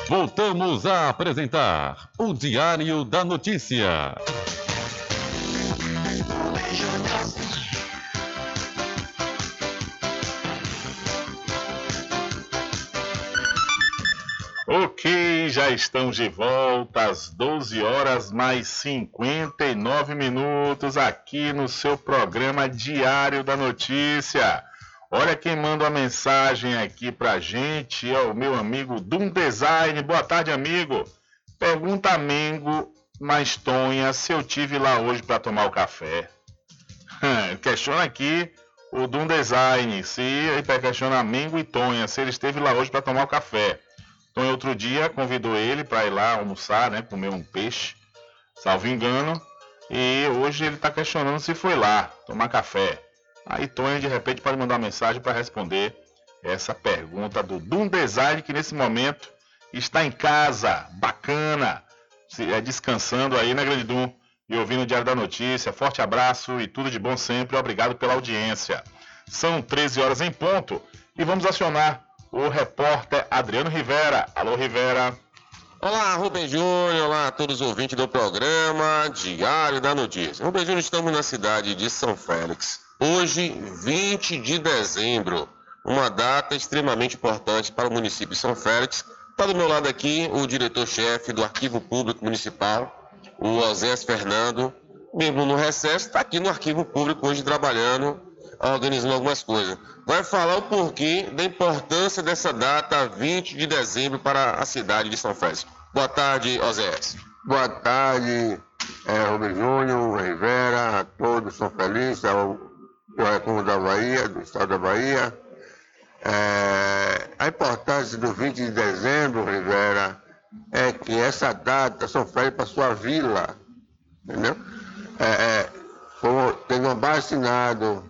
Voltamos a apresentar o Diário da Notícia. Ok, já estamos de volta às 12 horas mais 59 minutos aqui no seu programa Diário da Notícia. Olha quem manda uma mensagem aqui pra gente, é o meu amigo Dum Design. Boa tarde, amigo. Pergunta a Mengo mais Tonha se eu tive lá hoje para tomar o café. Questiona aqui o Dum Design, se ele questiona Mengo e Tonha, se ele esteve lá hoje para tomar o café. Tonha outro dia convidou ele para ir lá almoçar, né, comer um peixe, salvo engano, e hoje ele está questionando se foi lá tomar café. Aí Tonha de repente pode mandar mensagem para responder essa pergunta do Dum Design que nesse momento está em casa, bacana, é, descansando aí na Grande Dum e ouvindo o Diário da Notícia. Forte abraço e tudo de bom sempre. Obrigado pela audiência. São 13 horas em ponto e vamos acionar o repórter Adriano Rivera. Alô, Rivera. Olá, Rubem Júnior, olá a todos os ouvintes do programa Diário da Notícia. Rubem Júnior, estamos na cidade de São Félix. Hoje, 20 de dezembro, uma data extremamente importante para o município de São Félix. Está do meu lado aqui o diretor-chefe do Arquivo Público Municipal, o Osés Fernando, mesmo no recesso, está aqui no Arquivo Público hoje trabalhando, organizando algumas coisas. Vai falar o porquê da importância dessa data, 20 de dezembro, para a cidade de São Félix. Boa tarde, Osés. Boa tarde, é, Rubem Júnior, Rivera, a todos São Félix, ao do Recurso da Bahia, do Estado da Bahia. É, a importância do 20 de dezembro, Rivera, é que essa data São Félix para sua vila, entendeu? É, é, como tendo vacinado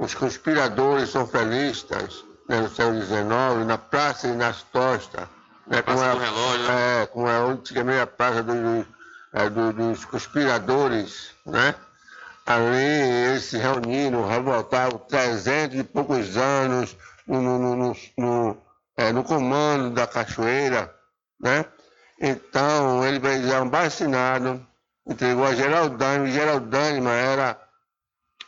os conspiradores são felistas né, no século XIX, na Praça e nas Tostas, né, como, Praça do Relógio, é, como era antigamente a Praça do, é, do, dos Conspiradores, né? Ali eles se reuniram, revoltavam 300 e poucos anos no, no, no, no, é, no comando da Cachoeira, né? Então, ele eram vacinado, entregou a Geraldo Dânimo era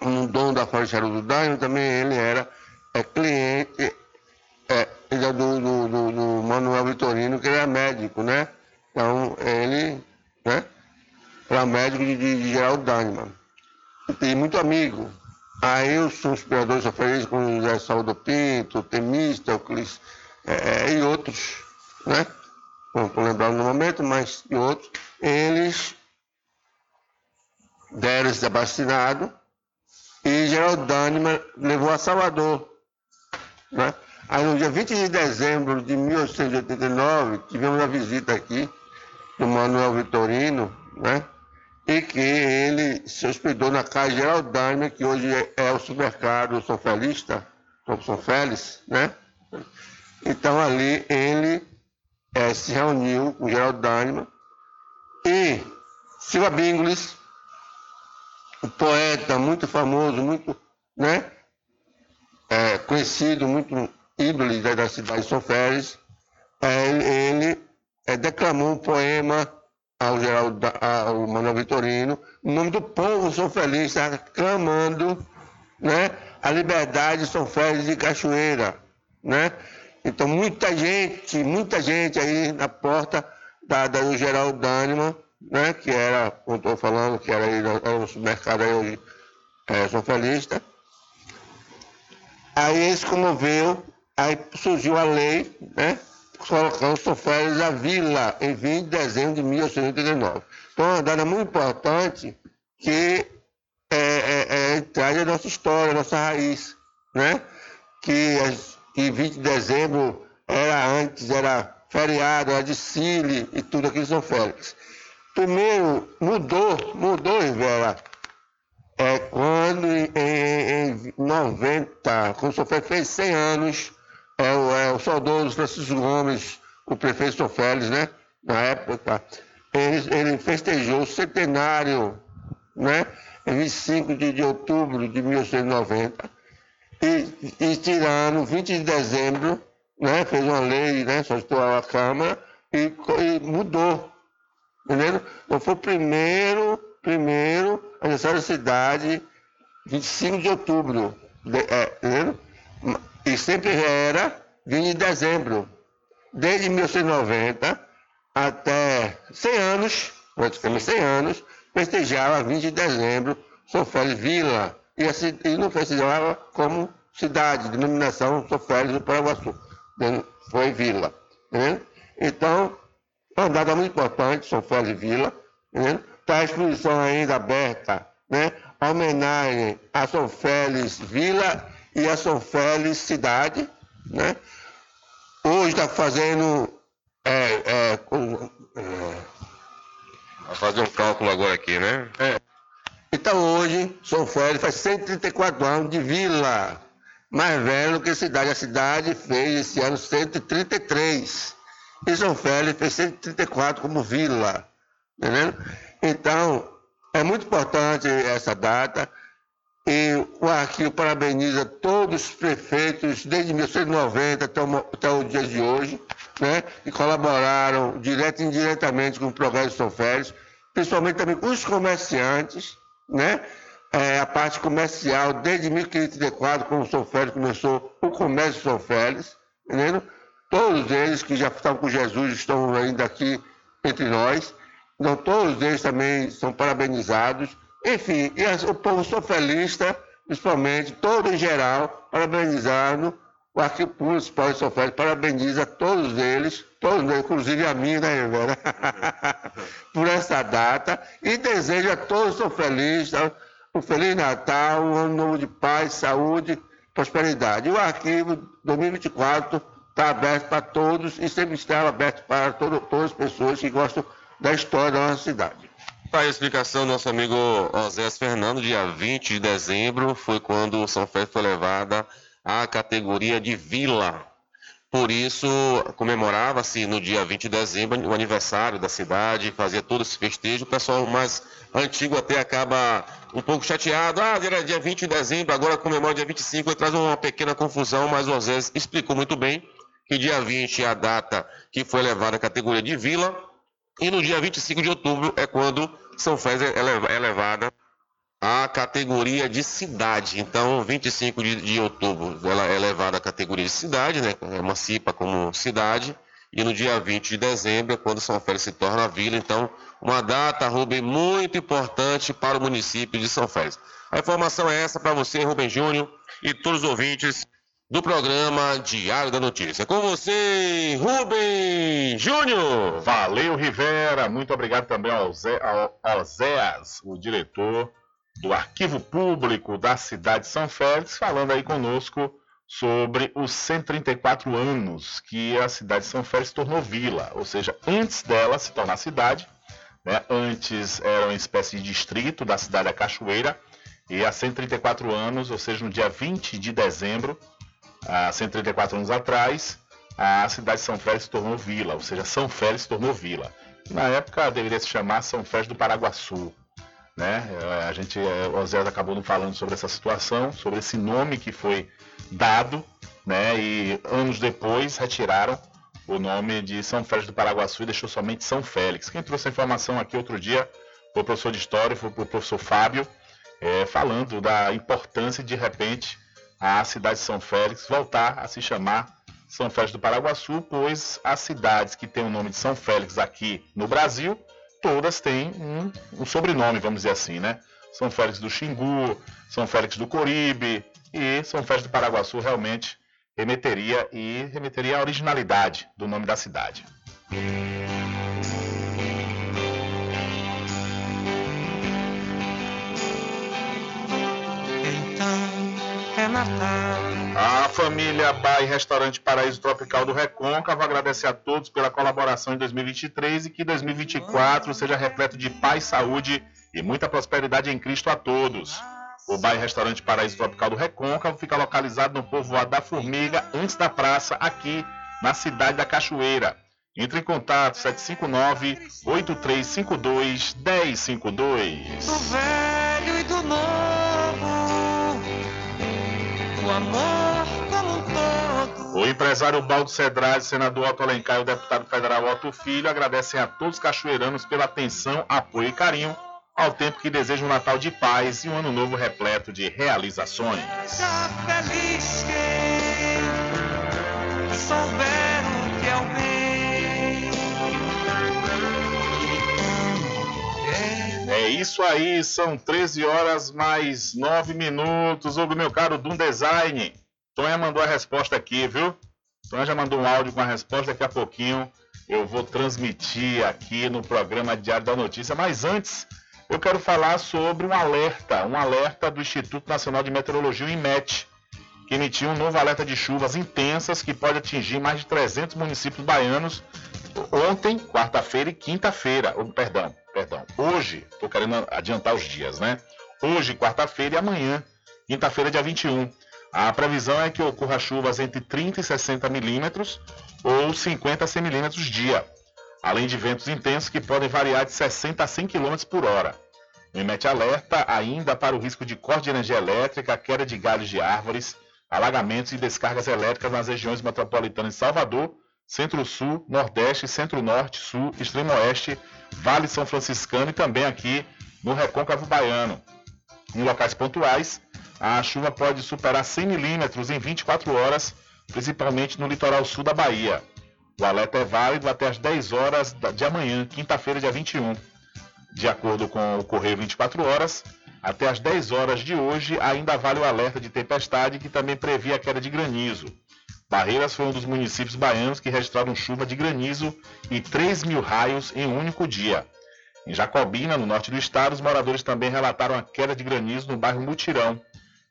um dono da Floresta do Dânimo, também ele era é, cliente é, é do, do, do, do, Manuel Vitorino, que era médico, né? Então, ele né, era médico de, de, Geraldo Dânimo. tem muito amigo. Aí os conspiradores felizes com José Saldo Pinto, Temístocles é, e outros, né? Não estou lembrando no momento, mas e outros. Eles deram esse abastinado e Geraldo Dânima levou a Salvador. Né? Aí no dia 20 de dezembro de 1889, tivemos a visita aqui do Manuel Vitorino, né? e que ele se hospedou na casa Geraldo Dânima, que hoje é, é o supermercado São Felista, São Félix, né? Então ali ele é, se reuniu com Geraldo Dânima e Silva Bingles, poeta muito famoso, muito né, é, conhecido, muito ídolo da, da cidade de São Félix, é, ele é, declamou um poema ao, Geraldo, ao Manuel Vitorino, em nome do povo São Félix, clamando né, a liberdade de São Félix e Cachoeira. Né? Então, muita gente, muita gente aí na porta da, da do Geraldo Dânima, né, que era, como estou falando, que era, era no supermercado aí hoje, é, São Felista. Aí ele comoveu, aí surgiu a lei, né, colocando São Félix a vila em 20 de dezembro de 1889. Então, uma data muito importante que é, é, é, traz a nossa história, a nossa raiz, né? Que, que 20 de dezembro era antes, era feriado, era de Cile e tudo aqui em São Félix. Primeiro, mudou, mudou, Rivera. É quando em, em 90, quando o Sofé fez 100 anos, é o, é o saudoso Francisco Gomes, o prefeito São Félix, né? Na época, ele, ele festejou o centenário, né? Em 25 de, de outubro de 1890. E, e tirando 20 de dezembro, né? Fez uma lei, né? Solicitou a Câmara e, e mudou Entendeu? Então foi o primeiro, primeiro aniversário da cidade, 25 de outubro. De, é, entendeu? E sempre era 20 de dezembro. Desde 1990 até 100 anos, praticamente 100 anos, festejava 20 de dezembro São Félix Vila. E, assim, e não festejava como cidade, denominação São Félix do Paraguaçu. Foi vila. Entendeu? Então, data muito importante, São Félix Vila. Né? Está a exposição ainda aberta, né? Homenagem a São Félix Vila e a São Félix Cidade. Né? Hoje está fazendo. É, é, é, Vai fazer um cálculo agora aqui, né? É. Então hoje, São Félix faz 134 anos de vila. Mais velho que cidade. A cidade fez esse ano 133. E São Félix fez 134 como vila. Entendeu? Então, é muito importante essa data. E o arquivo parabeniza todos os prefeitos desde 1990 até o, até o dia de hoje, né, que colaboraram direto e indiretamente com o progresso de São Félix, principalmente também com os comerciantes, né, é, a parte comercial, desde 1534, quando São Félix começou o comércio de São Félix, entendeu? Todos eles que já estão com Jesus estão ainda aqui entre nós. Então, todos eles também são parabenizados. Enfim, e o povo sofelista, principalmente, todo em geral, parabenizando o de São Félix, parabeniza todos eles, todos, inclusive a mim, né, Rivera, por essa data, e deseja a todos os sofelistas um Feliz Natal, um ano novo de paz, saúde, prosperidade. E o arquivo 2024 está aberto para todos e sempre aberto para todo, todas as pessoas que gostam da história da nossa cidade. Tá a explicação do nosso amigo Osés Fernando, dia 20 de dezembro, foi quando São Félix foi levada à categoria de vila. Por isso, comemorava-se no dia 20 de dezembro o aniversário da cidade, fazia todo esse festejo. O pessoal mais antigo até acaba um pouco chateado. Ah, era dia 20 de dezembro, agora comemora dia 25, e traz uma pequena confusão, mas o Osés explicou muito bem que dia 20 é a data que foi elevada à categoria de vila, e no dia 25 de outubro é quando São Félix é elevada à categoria de cidade. Então, 25 de, de outubro ela é elevada à categoria de cidade, né? emancipa como cidade, E no dia 20 de dezembro é quando São Félix se torna vila. Então, uma data, Rubem, muito importante para o município de São Félix. A informação é essa para você, Rubem Júnior, e todos os ouvintes do programa Diário da Notícia. Com você, Rubem Júnior. Valeu, Rivera. Muito obrigado também ao, Zé, ao, ao Zéas, o diretor do Arquivo Público da cidade de São Félix, falando aí conosco sobre os 134 anos que a cidade de São Félix tornou vila, ou seja, antes dela se tornar cidade, né, antes era uma espécie de distrito da cidade da Cachoeira, e há 134 anos, ou seja, no dia 20 de dezembro, há 134 anos atrás, a cidade de São Félix se tornou vila, ou seja, São Félix se tornou vila. Na época deveria se chamar São Félix do Paraguaçu. Né? A gente, o Zé acabou não falando sobre essa situação, sobre esse nome que foi dado, né? E anos depois retiraram o nome de São Félix do Paraguaçu e deixou somente São Félix. Quem trouxe a informação aqui outro dia foi o professor de História, foi o professor Fábio, é, falando da importância de repente a cidade de São Félix voltar a se chamar São Félix do Paraguaçu, pois as cidades que têm o nome de São Félix aqui no Brasil, todas têm um, um sobrenome, vamos dizer assim, né? São Félix do Xingu, São Félix do Coribe, e São Félix do Paraguaçu realmente remeteria e remeteria à originalidade do nome da cidade. Natal. A família Bar e Restaurante Paraíso Tropical do Recôncavo agradece a todos pela colaboração em 2023 e que 2024 seja repleto de paz, saúde e muita prosperidade em Cristo a todos. O bairro Restaurante Paraíso Tropical do Recôncavo fica localizado no povoado da Formiga, antes da praça, aqui na cidade da Cachoeira. Entre em contato 759-8352-1052. Do velho e do novo, o amor como um todo. O empresário Baldo Cedrade, senador Otto Alencar e o deputado federal Otto Filho agradecem a todos os cachoeiranos pela atenção, apoio e carinho ao tempo que deseja um Natal de paz e um ano novo repleto de realizações. Seja feliz quem souber o que é o bem. É isso aí, são 13 horas mais 9 minutos. Ô, meu caro Dum Design, Tonha mandou a resposta aqui, viu? Tonha já mandou um áudio com a resposta, daqui a pouquinho eu vou transmitir aqui no programa Diário da Notícia. Mas antes, eu quero falar sobre um alerta, um alerta do Instituto Nacional de Meteorologia, o IMET, que emitiu um novo alerta de chuvas intensas que pode atingir mais de 300 municípios baianos ontem, quarta-feira e quinta-feira. Perdão, perdão. Hoje, estou querendo adiantar os dias, né? Hoje, quarta-feira e amanhã, quinta-feira, dia 21. A previsão é que ocorra chuvas entre 30 e 60 milímetros ou 50 a 100 milímetros dia, além de ventos intensos que podem variar de 60 a 100 km por hora. O IMET alerta ainda para o risco de corte de energia elétrica, queda de galhos de árvores, alagamentos e descargas elétricas nas regiões metropolitanas de Salvador, Centro-Sul, Nordeste, Centro-Norte, Sul, Extremo-Oeste, Vale São Franciscano e também aqui no Recôncavo Baiano. Em locais pontuais, a chuva pode superar 100 milímetros em 24 horas, principalmente no litoral sul da Bahia. O alerta é válido até as 10 horas de amanhã, quinta-feira, dia 21. De acordo com o Correio 24 Horas, até as 10 horas de hoje ainda vale o alerta de tempestade que também previa a queda de granizo. Barreiras foi um dos municípios baianos que registraram chuva de granizo e 3 mil raios em um único dia. Em Jacobina, no norte do estado, os moradores também relataram a queda de granizo no bairro Mutirão.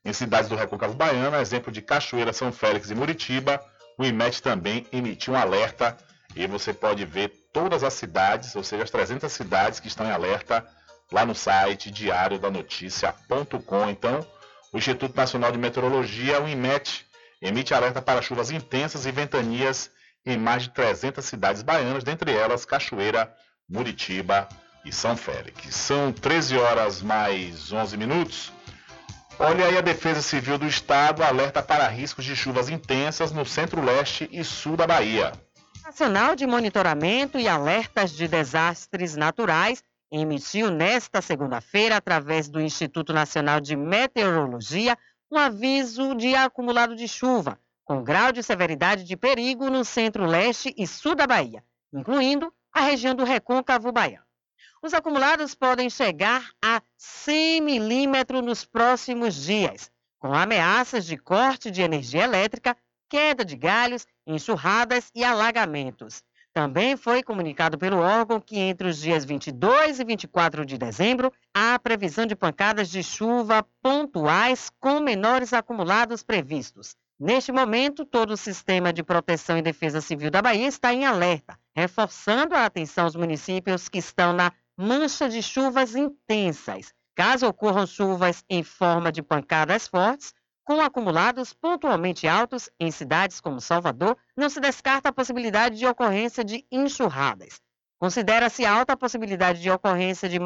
Em cidades do Recôncavo Baiano, exemplo de Cachoeira, São Félix e Muritiba, o IMET também emitiu um alerta e você pode ver todas as cidades, ou seja, as 300 cidades que estão em alerta lá no site diariodanoticia.com. Então, o Instituto Nacional de Meteorologia, o IMET, emite alerta para chuvas intensas e ventanias em mais de 300 cidades baianas, dentre elas Cachoeira, Muritiba e São Félix. São 13 horas mais 11 minutos. Olha aí a Defesa Civil do Estado alerta para riscos de chuvas intensas no centro-leste e sul da Bahia. Nacional de Monitoramento e Alertas de Desastres Naturais emitiu nesta segunda-feira, através do Instituto Nacional de Meteorologia, um aviso de acumulado de chuva, com grau de severidade de perigo no centro-leste e sul da Bahia, incluindo a região do Recôncavo Baiano. Os acumulados podem chegar a 100 milímetros nos próximos dias, com ameaças de corte de energia elétrica, queda de galhos, enxurradas e alagamentos. Também foi comunicado pelo órgão que entre os dias 22 e 24 de dezembro há previsão de pancadas de chuva pontuais com menores acumulados previstos. Neste momento, todo o sistema de proteção e defesa civil da Bahia está em alerta, reforçando a atenção aos municípios que estão na mancha de chuvas intensas. Caso ocorram chuvas em forma de pancadas fortes, com acumulados pontualmente altos em cidades como Salvador, não se descarta a possibilidade de ocorrência de enxurradas. Considera-se alta a possibilidade de ocorrência de,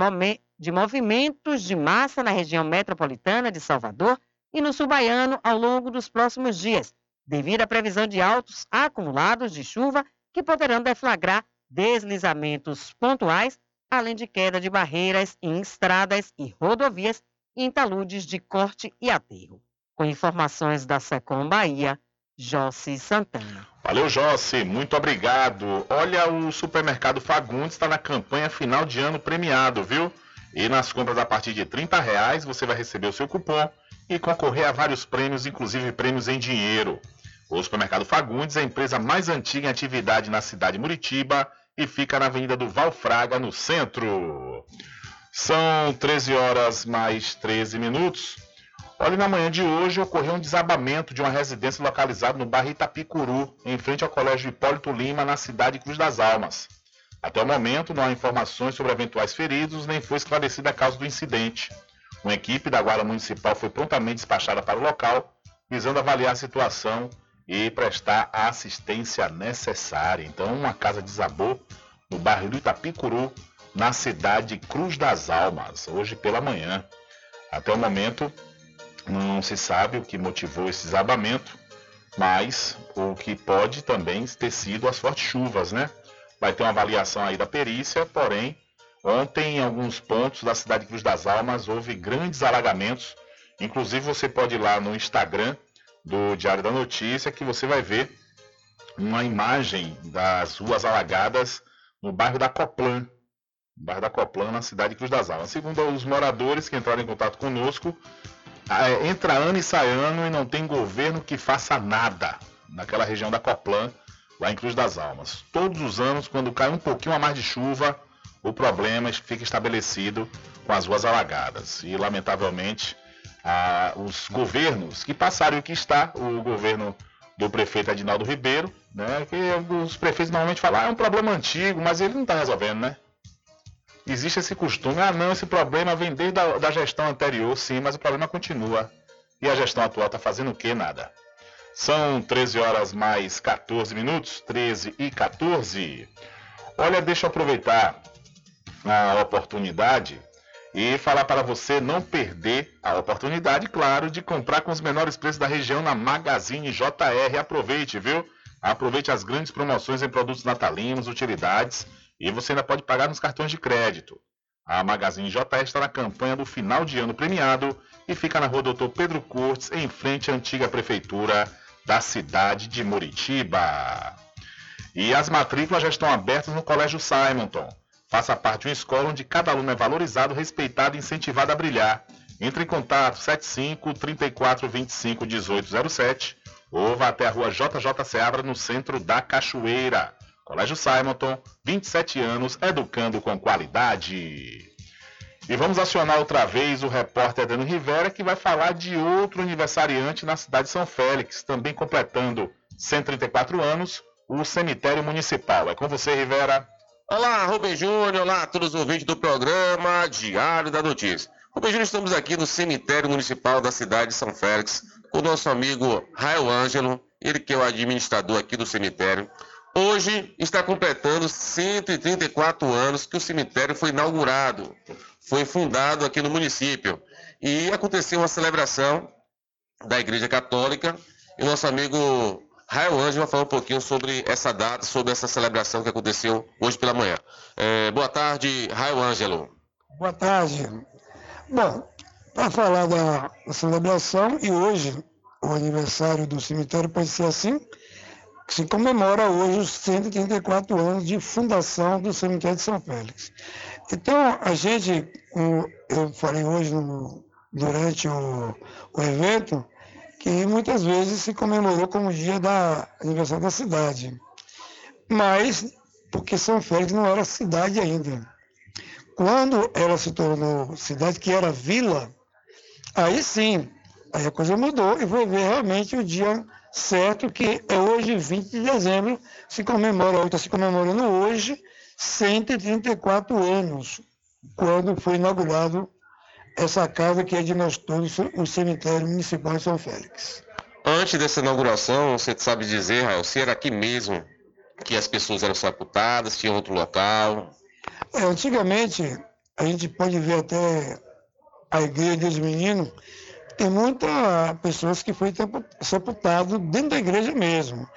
de, movimentos de massa na região metropolitana de Salvador e no sul baiano ao longo dos próximos dias, devido à previsão de altos acumulados de chuva que poderão deflagrar deslizamentos pontuais, além de queda de barreiras em estradas e rodovias e em taludes de corte e aterro. Com informações da Secom Bahia, Jossi Santana. Valeu, Jossi, muito obrigado. Olha, o supermercado Fagundes está na campanha final de ano premiado, viu? E nas compras a partir de 30 reais você vai receber o seu cupom e concorrer a vários prêmios, inclusive prêmios em dinheiro. O supermercado Fagundes é a empresa mais antiga em atividade na cidade de Muritiba e fica na Avenida do Valfraga, no centro. São 13 horas mais 13 minutos. Olha, na manhã de hoje ocorreu um desabamento de uma residência localizada no bairro Itapicuru, em frente ao Colégio Hipólito Lima, na cidade de Cruz das Almas. Até o momento, não há informações sobre eventuais feridos, nem foi esclarecida a causa do incidente. Uma equipe da Guarda Municipal foi prontamente despachada para o local, visando avaliar a situação e prestar a assistência necessária. Então, uma casa desabou no bairro do Itapicuru, na cidade de Cruz das Almas, hoje pela manhã. Até o momento, não se sabe o que motivou esse desabamento, mas o que pode também ter sido as fortes chuvas, né? Vai ter uma avaliação aí da perícia, porém, ontem em alguns pontos da cidade de Cruz das Almas houve grandes alagamentos. Inclusive você pode ir lá no Instagram do Diário da Notícia que você vai ver uma imagem das ruas alagadas no bairro da Coplan, bairro da Coplan, na cidade de Cruz das Almas. Segundo os moradores que entraram em contato conosco, entra ano e sai ano e não tem governo que faça nada naquela região da Coplan, lá em Cruz das Almas. Todos os anos, quando cai um pouquinho a mais de chuva, o problema fica estabelecido com as ruas alagadas. E, lamentavelmente, ah, os governos que passaram o que está, o governo do prefeito Adinaldo Ribeiro, né, que os prefeitos normalmente falam, ah, é um problema antigo, mas ele não está resolvendo, né? Existe esse costume, ah não, esse problema vem desde a da gestão anterior, sim, mas o problema continua. E a gestão atual está fazendo o quê? Nada. São 13 horas mais 14 minutos, 13 e 14. Olha, deixa eu aproveitar a oportunidade e falar para você não perder a oportunidade, claro, de comprar com os menores preços da região na Magazine JR. Aproveite, viu? Aproveite as grandes promoções em produtos natalinos, utilidades e você ainda pode pagar nos cartões de crédito. A Magazine JR está na campanha do final de ano premiado e fica na rua Doutor Pedro Cortes, em frente à antiga prefeitura da cidade de Muritiba. E as matrículas já estão abertas no Colégio Simonton. Faça parte de uma escola onde cada aluno é valorizado, respeitado e incentivado a brilhar. Entre em contato 75 34 25 1807 ou vá até a rua JJ Seabra no centro da Cachoeira. Colégio Simonton, 27 anos, educando com qualidade. E vamos acionar outra vez o repórter Dano Rivera, que vai falar de outro aniversariante na cidade de São Félix, também completando 134 anos, o cemitério municipal. É com você, Rivera. Olá, Rubem Júnior, olá a todos os ouvintes do programa Diário da Notícia. Rubem Júnior, estamos aqui no cemitério municipal da cidade de São Félix, com o nosso amigo Raio Ângelo, ele que é o administrador aqui do cemitério. Hoje está completando 134 anos que o cemitério foi inaugurado, foi fundado aqui no município. E aconteceu uma celebração da Igreja Católica e o nosso amigo Raio Anjo vai falar um pouquinho sobre essa data, sobre essa celebração que aconteceu hoje pela manhã. É, boa tarde, Raio Ângelo. Boa tarde. Bom, para falar da celebração, e hoje o aniversário do cemitério, pode ser assim, que se comemora hoje os 134 anos de fundação do cemitério de São Félix. Então, a gente, eu falei hoje no, durante o, o evento, que muitas vezes se comemorou como dia da aniversário da cidade. Mas, porque São Félix não era cidade ainda. Quando ela se tornou cidade, que era vila, aí sim, aí a coisa mudou e foi ver realmente o dia certo, que é hoje, 20 de dezembro, se comemora, está se comemorando hoje, 134 anos, quando foi inaugurado essa casa que é de nós todos, o cemitério municipal de São Félix. Antes dessa inauguração, você sabe dizer, Raul, se era aqui mesmo que as pessoas eram sepultadas, tinha outro local? É, antigamente, a gente pode ver até a igreja dos meninos, tem muitas pessoas que foi sepultado dentro da igreja mesmo.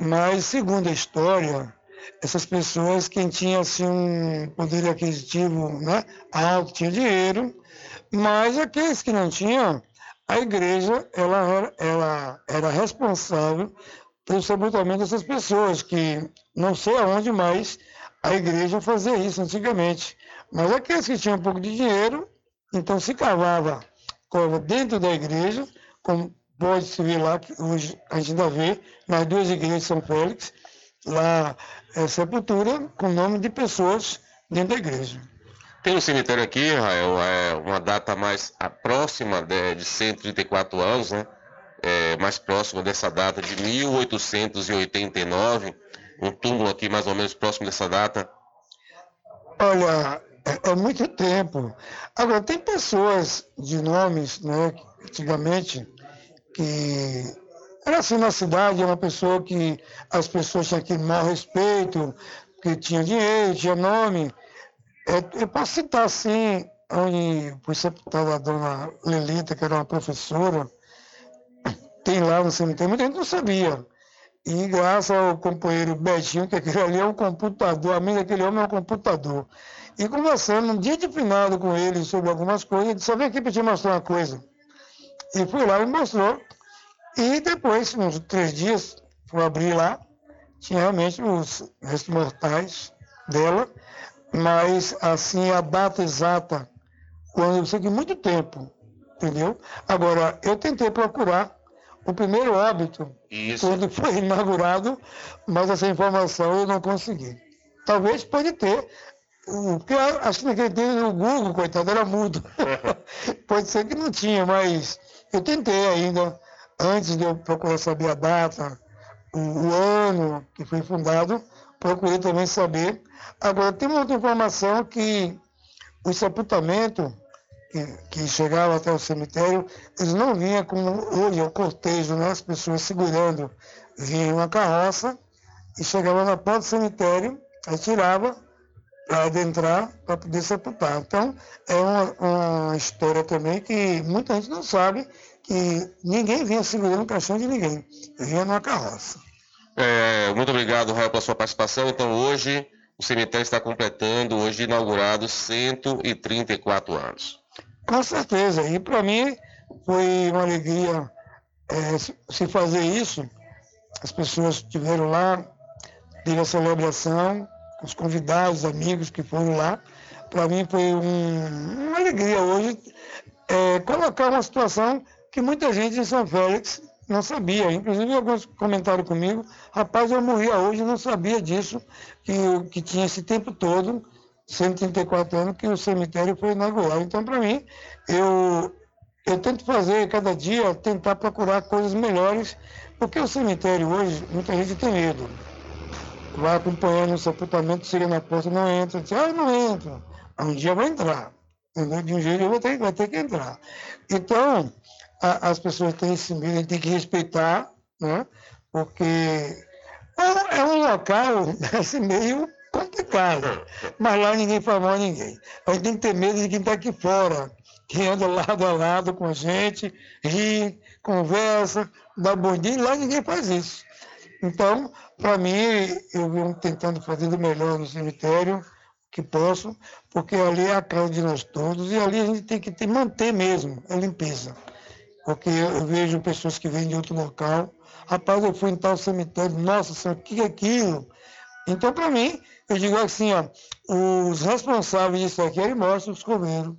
Mas, segundo a história, essas pessoas, quem tinha assim, um poder aquisitivo né, alto, tinha dinheiro, mas aqueles que não tinham, a igreja ela era, ela era responsável pelo sepultamento dessas pessoas, que não sei aonde mais a igreja fazia isso antigamente. Mas aqueles que tinham um pouco de dinheiro, então se cavava cova dentro da igreja, como pode se ver lá, que hoje a gente ainda vê nas duas igrejas de São Félix, lá é sepultura com nome de pessoas dentro da igreja. Tem um cemitério aqui, Rael, é uma data mais próxima de, de 134 anos, né? É, mais próxima dessa data de 1889, um túmulo aqui mais ou menos próximo dessa data. Olha, é, é muito tempo. Agora, tem pessoas de nomes, né, antigamente, que era assim na cidade, uma pessoa que as pessoas tinham aquele mau respeito, que tinha dinheiro, tinha nome. É, eu posso citar assim, onde foi sepultada a dona Lelita, que era uma professora, tem lá no cemitério, muita gente não sabia. E graças ao companheiro Betinho, que aquele ali é um computador, a mãe daquele homem é um computador. E conversando um dia de finado com ele sobre algumas coisas, ele disse, só vem aqui para te mostrar uma coisa. E fui lá e mostrou. E depois, uns três dias, fui abrir lá, tinha realmente os restos mortais dela, mas assim, a data exata, quando eu sei que muito tempo, entendeu? Agora, eu tentei procurar o primeiro óbito, Isso. quando foi inaugurado, mas essa informação eu não consegui. Talvez pode ter, porque acho que naquele tempo o Google, coitado, era mudo. pode ser que não tinha, mas eu tentei ainda, antes de eu procurar saber a data, o, o ano que foi fundado, procurei também saber. Agora, tem uma outra informação que o sepultamento que, que chegava até o cemitério, eles não vinham como hoje, o cortejo, né? as pessoas segurando, vinha uma carroça e chegava na porta do cemitério, aí tirava para adentrar para poder sepultar. Então, é uma, uma, história também que muita gente não sabe que ninguém vinha segurando o caixão de ninguém, vinha numa carroça. É, muito obrigado, Raul, pela sua participação. Então, hoje, o cemitério está completando, hoje inaugurado, 134 anos. Com certeza. E para mim foi uma alegria é, se fazer isso. As pessoas estiveram lá, teve a celebração, os convidados, amigos que foram lá. Para mim foi um, uma alegria hoje é, colocar uma situação que muita gente em São Félix não sabia. Inclusive, alguns comentaram comigo, rapaz, eu morria hoje, não sabia disso, que, que tinha esse tempo todo 134 anos que o cemitério foi inaugurado. Então, para mim, eu, eu tento fazer cada dia, tentar procurar coisas melhores, porque o cemitério hoje, muita gente tem medo. Vai acompanhando o sepultamento, chega na porta, não entra, diz, ah, não entra. Um dia vai entrar. Entendeu? De um jeito vai ter, vai ter que entrar. Então, a, as pessoas têm esse medo, a gente tem que respeitar, né? porque é, é um local assim, meio complicado. Mas lá ninguém faz mal a ninguém. A gente tem que ter medo de quem está aqui fora, que anda lado a lado com a gente, ri, conversa, dá bom dia, e lá ninguém faz isso. Então, para mim, eu venho tentando fazer o melhor no cemitério que posso, porque ali é a casa de nós todos, e ali a gente tem que ter, manter mesmo a limpeza. porque eu vejo pessoas que vêm de outro local. Rapaz, eu fui em tal cemitério, nossa senhora, o que é aquilo? Então, para mim, eu digo assim, ó, os responsáveis disso aqui, ele mostra os coveiros,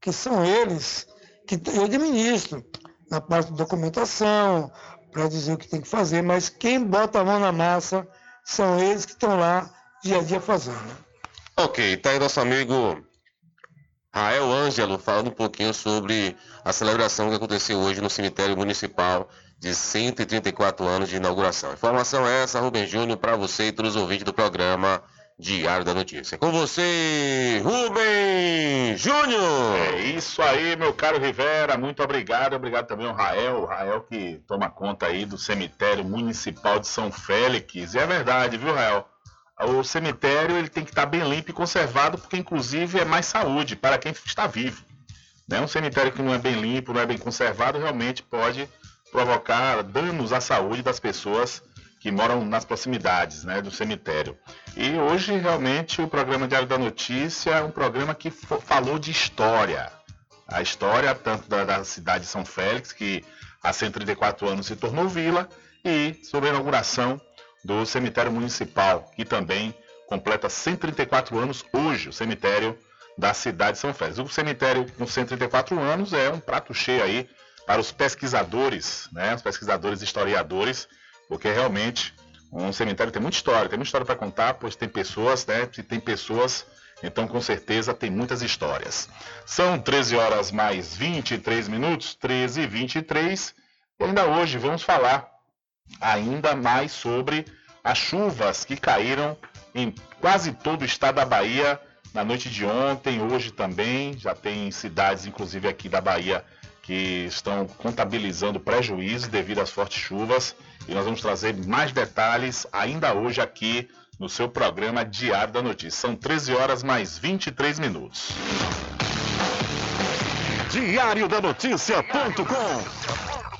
que são eles que eu administro na parte de documentação, para dizer o que tem que fazer, mas quem bota a mão na massa são eles que estão lá dia a dia fazendo. Ok, tá aí nosso amigo Rael Ângelo falando um pouquinho sobre a celebração que aconteceu hoje no cemitério municipal de 134 anos de inauguração. Informação é essa, Rubem Júnior, para você e todos os ouvintes do programa Diário da Notícia. Com você, Rubem Júnior! É isso aí, meu caro Rivera, muito obrigado. Obrigado também ao Rael, o Rael que toma conta aí do cemitério municipal de São Félix. E é verdade, viu, Rael? o cemitério ele tem que estar bem limpo e conservado, porque inclusive é mais saúde para quem está vivo. Né? Um cemitério que não é bem limpo, não é bem conservado, realmente pode provocar danos à saúde das pessoas que moram nas proximidades né, do cemitério. E hoje, realmente, o programa Diário da Notícia é um programa que falou de história. A história tanto da, da cidade de São Félix, que há 134 anos se tornou vila, e sobre a inauguração do cemitério municipal, que também completa 134 anos hoje, o cemitério da cidade de São Félix. O cemitério com 134 anos é um prato cheio aí para os pesquisadores, né, os pesquisadores historiadores, porque realmente um cemitério tem muita história, tem muita história para contar, pois tem pessoas, né, se tem pessoas, então com certeza tem muitas histórias. São 13 horas mais 23 minutos, 13 e 23, e ainda hoje vamos falar ainda mais sobre as chuvas que caíram em quase todo o estado da Bahia na noite de ontem, hoje também. Já tem cidades, inclusive aqui da Bahia, que estão contabilizando prejuízos devido às fortes chuvas. E nós vamos trazer mais detalhes ainda hoje aqui no seu programa Diário da Notícia. São 13 horas mais 23 minutos. Diário da Notícia.com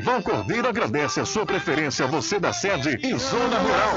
Val Cordeiro agradece a sua preferência, você da sede e Zona Rural.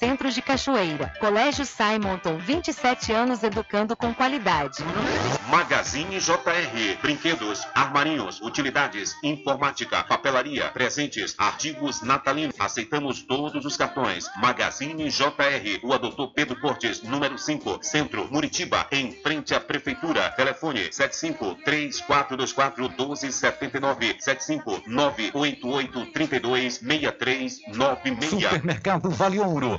Centro de Cachoeira. Colégio Simonton, 27 anos educando com qualidade. Magazine JR. Brinquedos, armarinhos, utilidades, informática, papelaria, presentes, artigos natalinos. Aceitamos todos os cartões. Magazine JR. O Doutor Pedro Cortes, número 5, Centro, Muritiba, em frente à Prefeitura. Telefone 75 3424 1279 75 988 32 6396. Supermercado Vale Ouro.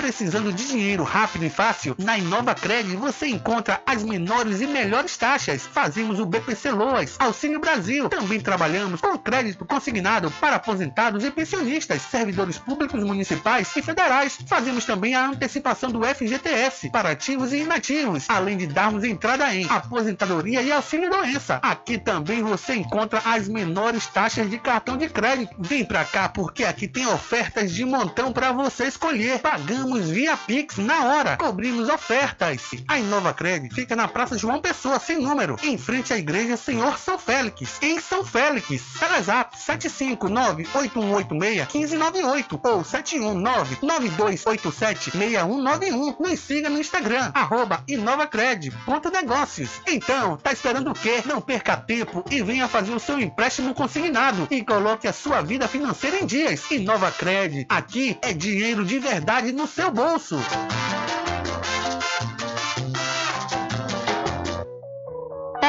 Precisando de dinheiro rápido e fácil? Na Inova Cred você encontra as menores e melhores taxas. Fazemos o BPC Loas, Auxílio Brasil. Também trabalhamos com crédito consignado para aposentados e pensionistas, servidores públicos municipais e federais. Fazemos também a antecipação do FGTS para ativos e inativos, além de darmos entrada em aposentadoria e auxílio doença. Aqui também você encontra as menores taxas de cartão de crédito. Vem pra cá porque aqui tem ofertas de montão para você escolher. Pagamos via Pix na hora. Cobrimos ofertas. A Inova Cred fica na Praça João Pessoa, sem número, em frente à Igreja Senhor São Félix, em São Félix. Telezap 759-8186-1598 ou 719-9287-6191. Nos siga no Instagram, arroba InovaCred, ponto negócios. Então, tá esperando o quê? Não perca tempo e venha fazer o seu empréstimo consignado e coloque a sua vida financeira em dias. Inova Cred, aqui é dinheiro de verdade no seu bolso.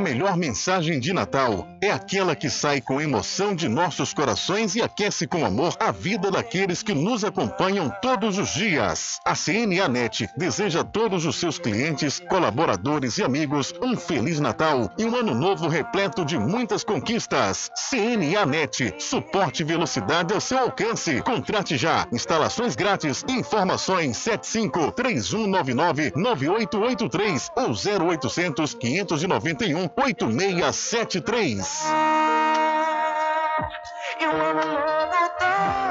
A melhor mensagem de Natal é aquela que sai com emoção de nossos corações e aquece com amor a vida daqueles que nos acompanham todos os dias. A CNA Net deseja a todos os seus clientes, colaboradores e amigos um Feliz Natal e um ano novo repleto de muitas conquistas. CNA Net, suporte e velocidade ao seu alcance. Contrate já. Instalações grátis. Informações 75 3199 9883 ou 0800 591 8673. Graduação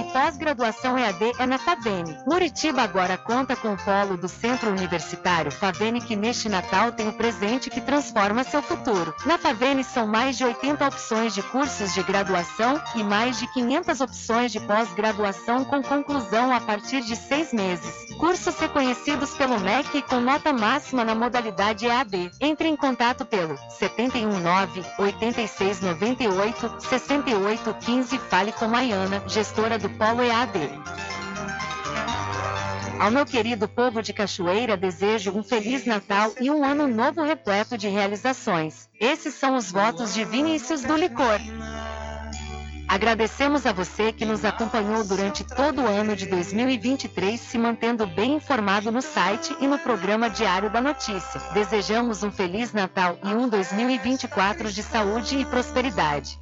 e pós-graduação EAD é na Favene. Muritiba agora conta com o polo do Centro Universitário Favene que neste Natal tem o presente que transforma seu futuro. Na Favene são mais de 80 opções de cursos de graduação e mais de 500 opções de pós-graduação com conclusão a partir de seis meses. Cursos reconhecidos pelo MEC com nota máxima na modalidade EAD. Entre em contato pelo 719 8698 6815 Fale com Maiana, gestora do Polo EAD. Ao meu querido povo de Cachoeira, desejo um Feliz Natal e um ano novo repleto de realizações. Esses são os votos de Vinícius do Licor. Agradecemos a você que nos acompanhou durante todo o ano de 2023, se mantendo bem informado no site e no programa Diário da Notícia. Desejamos um Feliz Natal e um 2024 de saúde e prosperidade.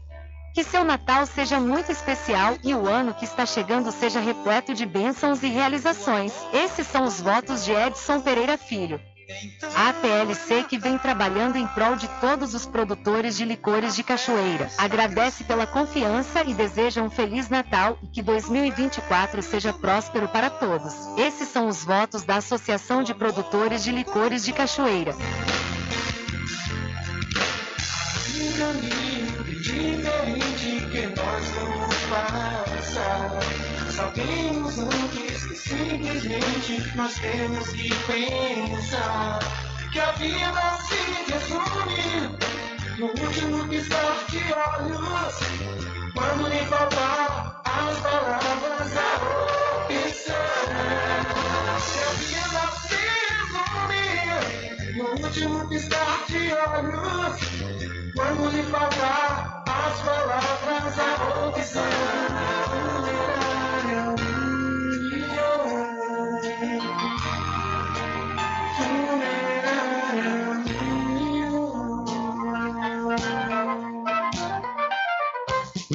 Que seu Natal seja muito especial e o ano que está chegando seja repleto de bênçãos e realizações. Esses são os votos de Edson Pereira Filho. A APLC que vem trabalhando em prol de todos os produtores de licores de cachoeira. Agradece pela confiança e deseja um Feliz Natal e que 2024 seja próspero para todos. Esses são os votos da Associação de Produtores de Licores de Cachoeira. Que nós vamos passar. Sabemos antes que simplesmente nós temos que pensar que a vida se resume no último piscar de olhos. Quando lhe faltar as palavras, a opção. Que a vida se resume no último piscar de olhos. Quando lhe faltar as palavras abocanharam minha alma. Tu me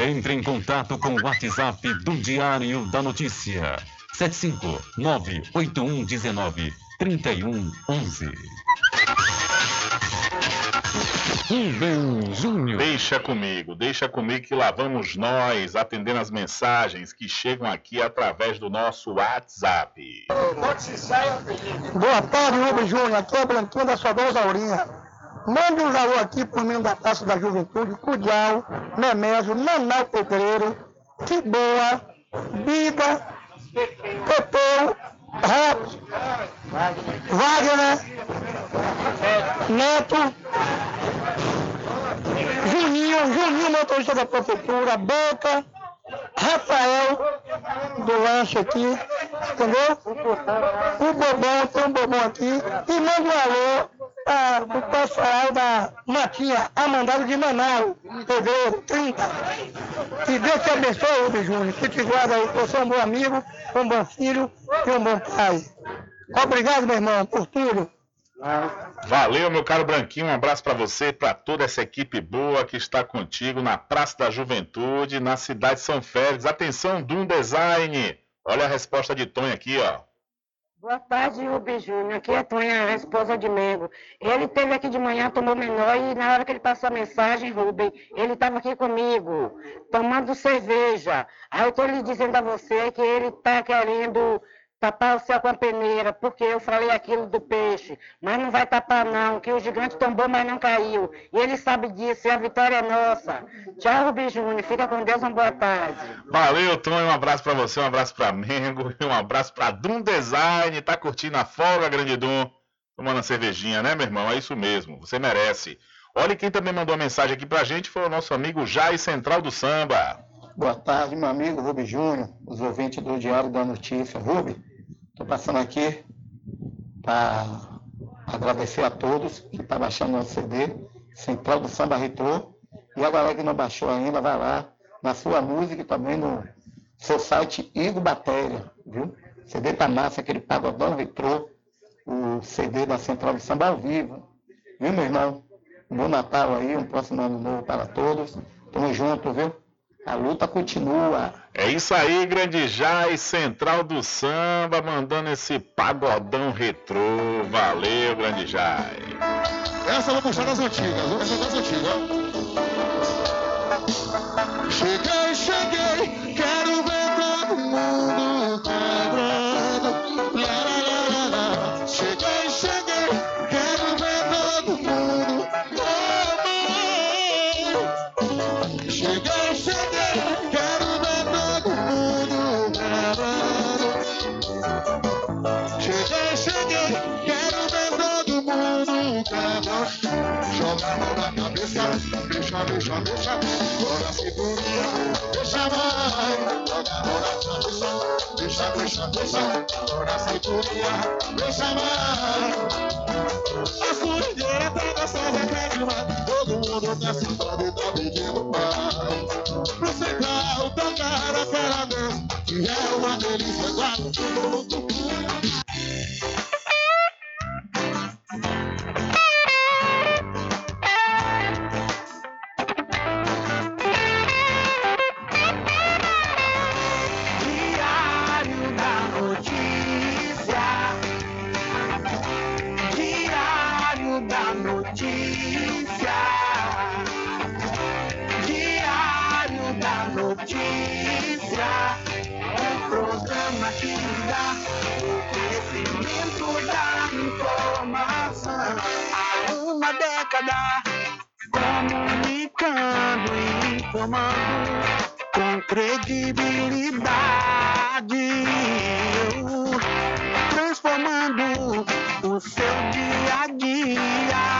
Entre em contato com o WhatsApp do Diário da Notícia. 759-8119-3111. Rubem Júnior. Deixa comigo, deixa comigo que lá vamos nós atendendo as mensagens que chegam aqui através do nosso WhatsApp. Boa tarde, Rubem Júnior. Aqui é o Branquinho da sua dona Aurinha. Mande um alô aqui por meio da Taça da Juventude, Cudial, Nemésio, Nanau Pedreiro, Que Boa, Bida, Pepeu, Rato, Wagner, Neto, Juninho, Juninho, motorista da prefeitura, Beca, Rafael, do lanche aqui, entendeu? O Bobão, tem um Bobão aqui, e manda um alô ah, o pessoal da Matinha Amandado de Manaus, fevereiro 30. Que Deus te abençoe, Rubem Júnior, que te guarda aí, você é um bom amigo, um bom filho e um bom pai. Obrigado, meu irmão, por tudo. Valeu, meu caro Branquinho. Um abraço para você, para toda essa equipe boa que está contigo na Praça da Juventude, na cidade de São Félix. Atenção, Doom Design. Olha a resposta de Tonho aqui, ó. Boa tarde, Rubem Júnior. Aqui é Tonha, a esposa de Mengo. Ele teve aqui de manhã, tomou menor e na hora que ele passou a mensagem, Rubem, ele estava aqui comigo, tomando cerveja. Aí eu estou lhe dizendo a você que ele está querendo tapar o céu com a peneira, porque eu falei aquilo do peixe. Mas não vai tapar não, que o gigante tombou, mas não caiu. E ele sabe disso, e a vitória é nossa. Tchau, Rubem Júnior. Fica com Deus, uma boa tarde. Valeu, Tonho. Um abraço para você, um abraço para Mengo e um abraço para Dum Design. Tá curtindo a folga, grande Dum? Tomando uma cervejinha, né, meu irmão? É isso mesmo. Você merece. Olha quem também mandou uma mensagem aqui pra gente foi o nosso amigo Jai Central do Samba. Boa tarde, meu amigo Rubem Júnior, os ouvintes do Diário da Notícia. Rubem, Estou passando aqui para agradecer a todos que estão tá baixando o CD, Central do Samba Retrô. E a galera que não baixou ainda, vai lá na sua música e também no seu site Igor Batéria, viu? CD tá massa, aquele pagodão retrô, o CD da Central do Samba ao vivo. Viu, meu irmão? Um bom Natal aí, um próximo ano novo para todos. Tamo junto, viu? A luta continua. É isso aí, Grande Jai, Central do Samba, mandando esse pagodão retrô. Valeu, Grande Jai. Essa eu vou puxar das antigas, essa é das antigas. Cheguei, cheguei, deixa, deixa, deixa. Bora segurinha, deixa vai. Joga a mão na cabeça, deixa, deixa, deixa. Bora segurinha, deixa vai. A sujeira tá dançando até demais. Todo mundo tá sentado e tá pedindo paz. Pro central tocar aquela dança, que é uma delícia. Guarda. Diário década. Comunicando e informando com credibilidade, transformando o seu dia a dia,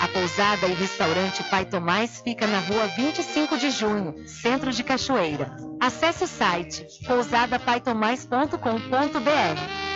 A Pousada e Restaurante Pai Tomás fica na rua 25 de junho, centro de Cachoeira. Acesse o site pousadapaitomais.com.br.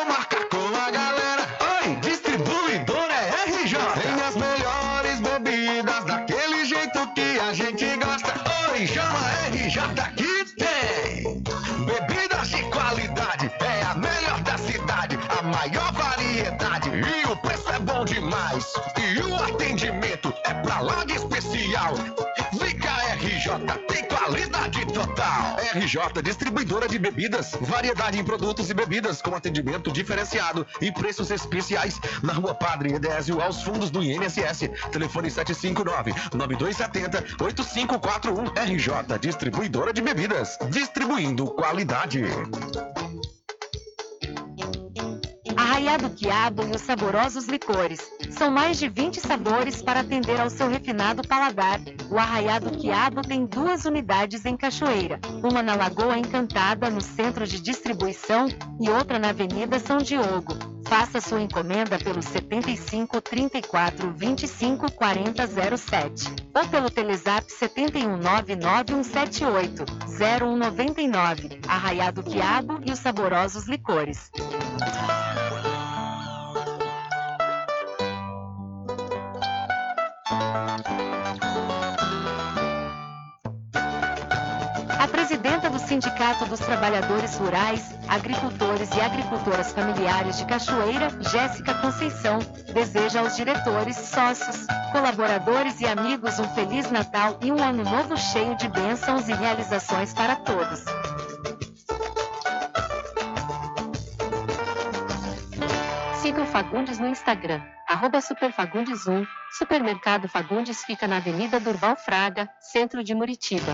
E o atendimento é pra lá de especial. Cá, RJ, tem qualidade total. RJ Distribuidora de Bebidas. Variedade em produtos e bebidas com atendimento diferenciado e preços especiais na Rua Padre Edésio, aos fundos do INSS. Telefone 759-9270-8541. RJ Distribuidora de Bebidas. Distribuindo qualidade. Arraiado Quiabo e os saborosos licores. São mais de 20 sabores para atender ao seu refinado paladar. O Arraiado Quiabo tem duas unidades em Cachoeira, uma na Lagoa Encantada, no centro de distribuição, e outra na Avenida São Diogo. Faça sua encomenda pelo 75 34 25 40 07 ou pelo Telezap 71 99178 0199. Arraiado Quiabo e os saborosos licores. A presidenta do Sindicato dos Trabalhadores Rurais, Agricultores e Agricultoras Familiares de Cachoeira, Jéssica Conceição, deseja aos diretores, sócios, colaboradores e amigos um Feliz Natal e um Ano Novo cheio de bênçãos e realizações para todos. Siga o Fagundes no Instagram, arroba Superfagundes1. Supermercado Fagundes fica na Avenida Durval Fraga, centro de Muritiba.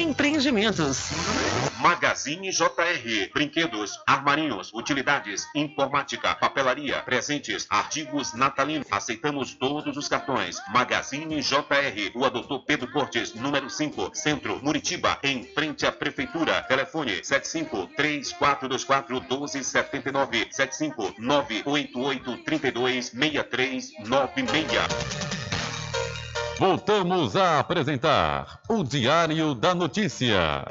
Empreendimentos. Magazine JR. Brinquedos, armarinhos, utilidades, informática, papelaria, presentes, artigos natalinos. Aceitamos todos os cartões. Magazine JR. Rua Doutor Pedro Cortes, número 5, Centro, Muritiba, em frente à Prefeitura. Telefone 75 3424 Voltamos a apresentar o Diário da Notícia.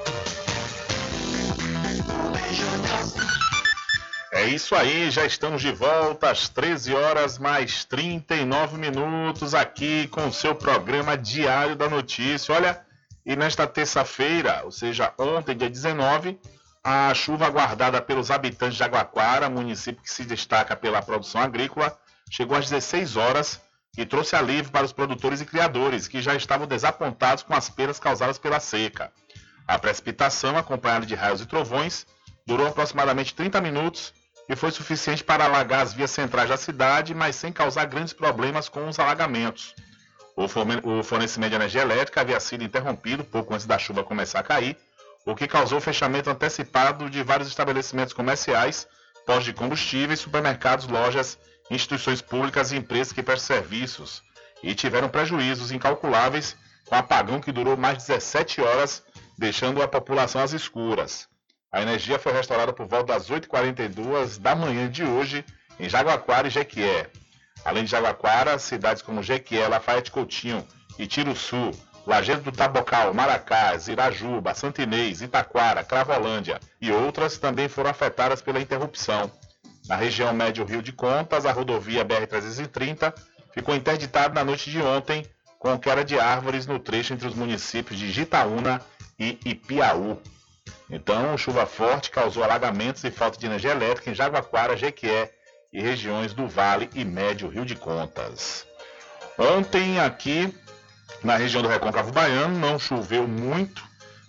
É isso aí, já estamos de volta às 13 horas mais 39 minutos aqui com o seu programa Diário da Notícia. Olha, e nesta terça-feira, ou seja, ontem, dia 19, a chuva aguardada pelos habitantes de Aguaquara, município que se destaca pela produção agrícola, chegou às 16 horas e trouxe alívio para os produtores e criadores, que já estavam desapontados com as perdas causadas pela seca. A precipitação, acompanhada de raios e trovões, durou aproximadamente 30 minutos e foi suficiente para alagar as vias centrais da cidade, mas sem causar grandes problemas com os alagamentos. O fornecimento de energia elétrica havia sido interrompido pouco antes da chuva começar a cair, o que causou o fechamento antecipado de vários estabelecimentos comerciais, postos de combustíveis, supermercados, lojas, instituições públicas e empresas que prestam serviços, e tiveram prejuízos incalculáveis com apagão que durou mais de 17 horas, deixando a população às escuras. A energia foi restaurada por volta das 8h42 da manhã de hoje em Jaguaquara e Jequié. Além de Jaguaquara, cidades como Jequié, Lafayette Coutinho e Tiruçu, Lajeado do Tabocal, Maracás, Irajuba, Santinês, Itaquara, Cravolândia e outras também foram afetadas pela interrupção. Na região médio Rio de Contas, a rodovia BR-330 ficou interditada na noite de ontem, com queda de árvores no trecho entre os municípios de Gitaúna e Ipiaú. Então, chuva forte causou alagamentos e falta de energia elétrica em Jaguaquara, Jequié e regiões do Vale e Médio Rio de Contas. Ontem aqui na região do Recôncavo Baiano não choveu muito,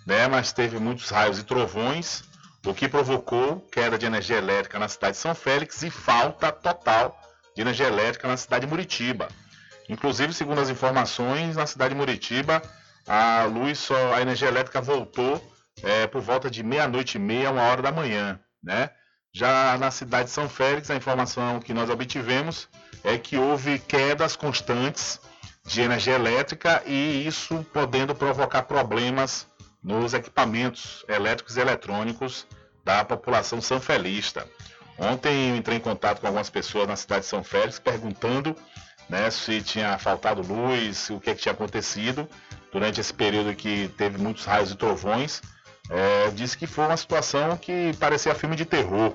né, mas teve muitos raios e trovões, o que provocou queda de energia elétrica na cidade de São Félix e falta total de energia elétrica na cidade de Muritiba. Inclusive, segundo as informações, na cidade de Muritiba, a luz só, a energia elétrica voltou é, por volta de meia-noite e meia, uma hora da manhã, né? Já na cidade de São Félix, a informação que nós obtivemos é que houve quedas constantes de energia elétrica e isso podendo provocar problemas nos equipamentos elétricos e eletrônicos da população sanfelista. Ontem eu entrei em contato com algumas pessoas na cidade de São Félix perguntando né, se tinha faltado luz, o que, é que tinha acontecido durante esse período que teve muitos raios e trovões. É, disse que foi uma situação que parecia filme de terror.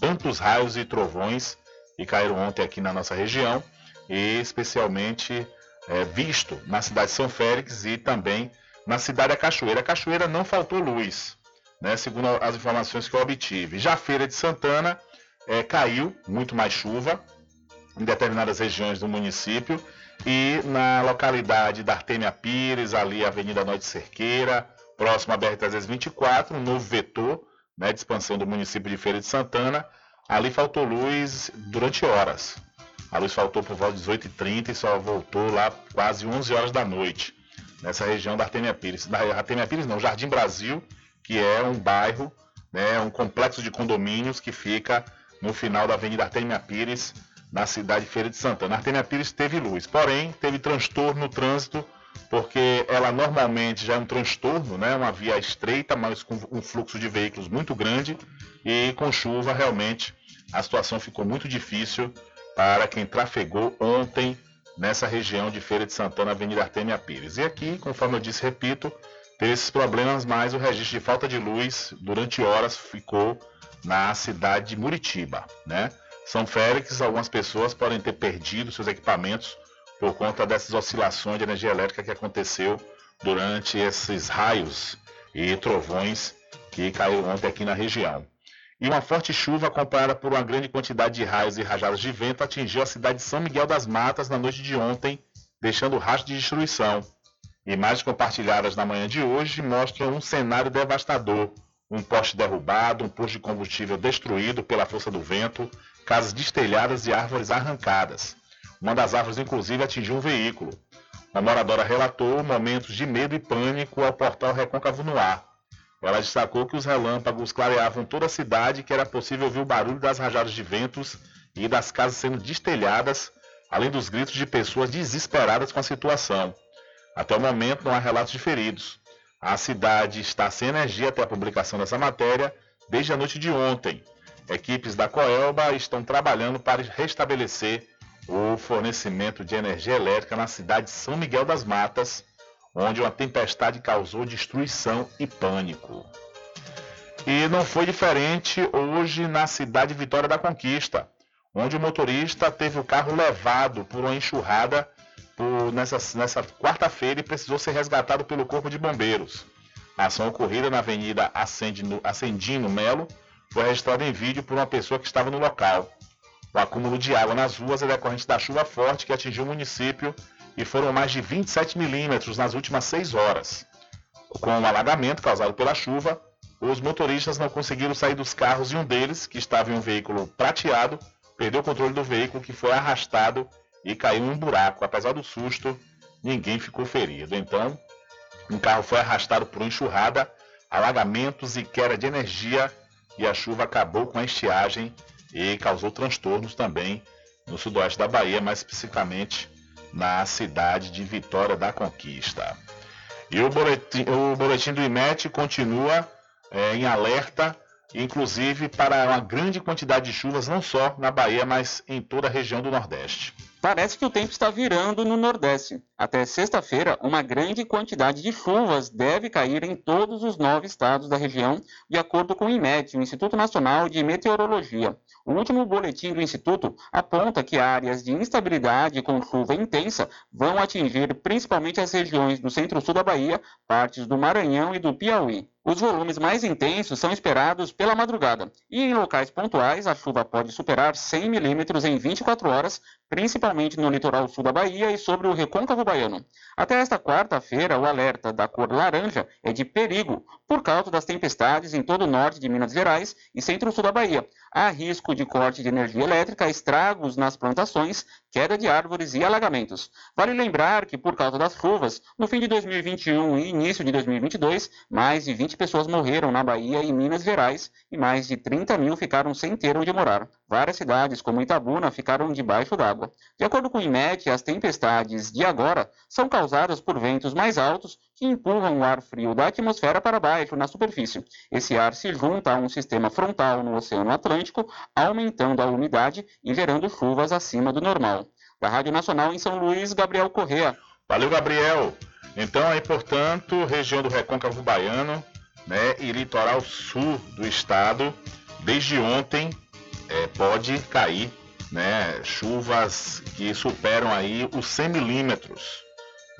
Tantos raios e trovões que caíram ontem aqui na nossa região, e especialmente é, visto na cidade de São Félix e também na cidade da Cachoeira. A Cachoeira não faltou luz, né, segundo as informações que eu obtive. Já a Feira de Santana é, caiu muito mais chuva em determinadas regiões do município e na localidade da Artêmia Pires, ali Avenida Norte Cerqueira, próximo à BR-324, um novo vetor né, de expansão do município de Feira de Santana. Ali faltou luz durante horas. A luz faltou por volta de 18h30 e só voltou lá quase 11 horas da noite, nessa região da Artemia Pires. Da Artemia Pires não, Jardim Brasil, que é um bairro, né, um complexo de condomínios que fica no final da Avenida Artemia Pires, na cidade de Feira de Santana. A Artemia Pires teve luz, porém teve transtorno no trânsito porque ela normalmente já é um transtorno, né? uma via estreita, mas com um fluxo de veículos muito grande, e com chuva realmente a situação ficou muito difícil para quem trafegou ontem nessa região de Feira de Santana, Avenida Artemia Pires. E aqui, conforme eu disse, repito, teve esses problemas, mas o registro de falta de luz durante horas ficou na cidade de Muritiba, né? São Félix, algumas pessoas podem ter perdido seus equipamentos por conta dessas oscilações de energia elétrica que aconteceu durante esses raios e trovões que caíram ontem aqui na região. E uma forte chuva acompanhada por uma grande quantidade de raios e rajadas de vento atingiu a cidade de São Miguel das Matas na noite de ontem, deixando rastro de destruição. Imagens compartilhadas na manhã de hoje mostram um cenário devastador. Um poste derrubado, um posto de combustível destruído pela força do vento, casas destelhadas e árvores arrancadas. Uma das árvores, inclusive, atingiu um veículo. A moradora relatou momentos de medo e pânico ao portal Recôncavo no ar. Ela destacou que os relâmpagos clareavam toda a cidade que era possível ouvir o barulho das rajadas de ventos e das casas sendo destelhadas, além dos gritos de pessoas desesperadas com a situação. Até o momento não há relatos de feridos. A cidade está sem energia até a publicação dessa matéria desde a noite de ontem. Equipes da Coelba estão trabalhando para restabelecer o fornecimento de energia elétrica na cidade de São Miguel das Matas, onde uma tempestade causou destruição e pânico. E não foi diferente hoje na cidade de Vitória da Conquista, onde o motorista teve o carro levado por uma enxurrada por, nessa, nessa quarta-feira e precisou ser resgatado pelo Corpo de Bombeiros. A ação ocorrida na Avenida Acendino, Acendino Melo foi registrada em vídeo por uma pessoa que estava no local. O acúmulo de água nas ruas é decorrente da chuva forte que atingiu o município e foram mais de 27 milímetros nas últimas seis horas. Com o alagamento causado pela chuva, os motoristas não conseguiram sair dos carros e um deles, que estava em um veículo prateado, perdeu o controle do veículo que foi arrastado e caiu em um buraco. Apesar do susto, ninguém ficou ferido. Então, um carro foi arrastado por uma enxurrada, alagamentos e queda de energia e a chuva acabou com a estiagem e causou transtornos também no sudoeste da Bahia, mais especificamente na cidade de Vitória da Conquista. E o boletim, o boletim do IMET continua é, em alerta, inclusive para uma grande quantidade de chuvas, não só na Bahia, mas em toda a região do Nordeste. Parece que o tempo está virando no Nordeste. Até sexta-feira, uma grande quantidade de chuvas deve cair em todos os nove estados da região, de acordo com o IMET, o Instituto Nacional de Meteorologia. O último boletim do Instituto aponta que áreas de instabilidade com chuva intensa vão atingir principalmente as regiões do centro-sul da Bahia, partes do Maranhão e do Piauí. Os volumes mais intensos são esperados pela madrugada, e em locais pontuais a chuva pode superar 100 milímetros em 24 horas, principalmente no litoral sul da Bahia e sobre o recôncavo baiano. Até esta quarta-feira, o alerta da cor laranja é de perigo, por causa das tempestades em todo o norte de Minas Gerais e centro-sul da Bahia. Há risco de corte de energia elétrica, estragos nas plantações, queda de árvores e alagamentos. Vale lembrar que, por causa das chuvas, no fim de 2021 e início de 2022, mais de 20 pessoas morreram na Bahia e Minas Gerais e mais de 30 mil ficaram sem ter onde morar. Várias cidades, como Itabuna, ficaram debaixo d'água. De acordo com o IMET, as tempestades de agora são causadas por ventos mais altos que empurram o ar frio da atmosfera para baixo na superfície. Esse ar se junta a um sistema frontal no Oceano Atlântico, aumentando a umidade e gerando chuvas acima do normal. Da Rádio Nacional em São Luís, Gabriel Correa. Valeu, Gabriel. Então aí, portanto, região do Recôncavo Baiano, né, e litoral sul do estado, desde ontem é, pode cair né, chuvas que superam aí os 100 milímetros,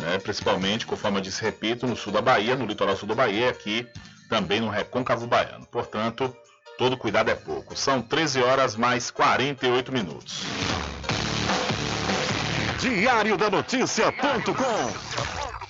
né, principalmente, conforme eu disse, repito, no sul da Bahia, no litoral sul da Bahia, aqui também no Recôncavo Baiano. Portanto, todo cuidado é pouco. São 13 horas mais 48 minutos. Diário da Notícia.com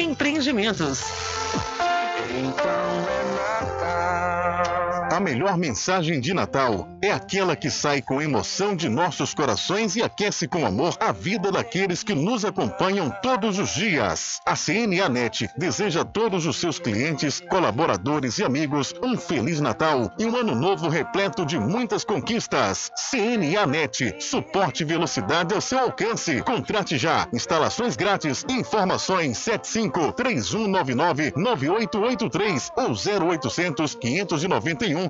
Empreendimentos. A melhor mensagem de Natal é aquela que sai com emoção de nossos corações e aquece com amor a vida daqueles que nos acompanham todos os dias. A CNA Net deseja a todos os seus clientes, colaboradores e amigos um feliz Natal e um ano novo repleto de muitas conquistas. CNA Net, suporte e velocidade ao seu alcance. Contrate já. Instalações grátis. Informações 75 3199 9883 ou 0800 591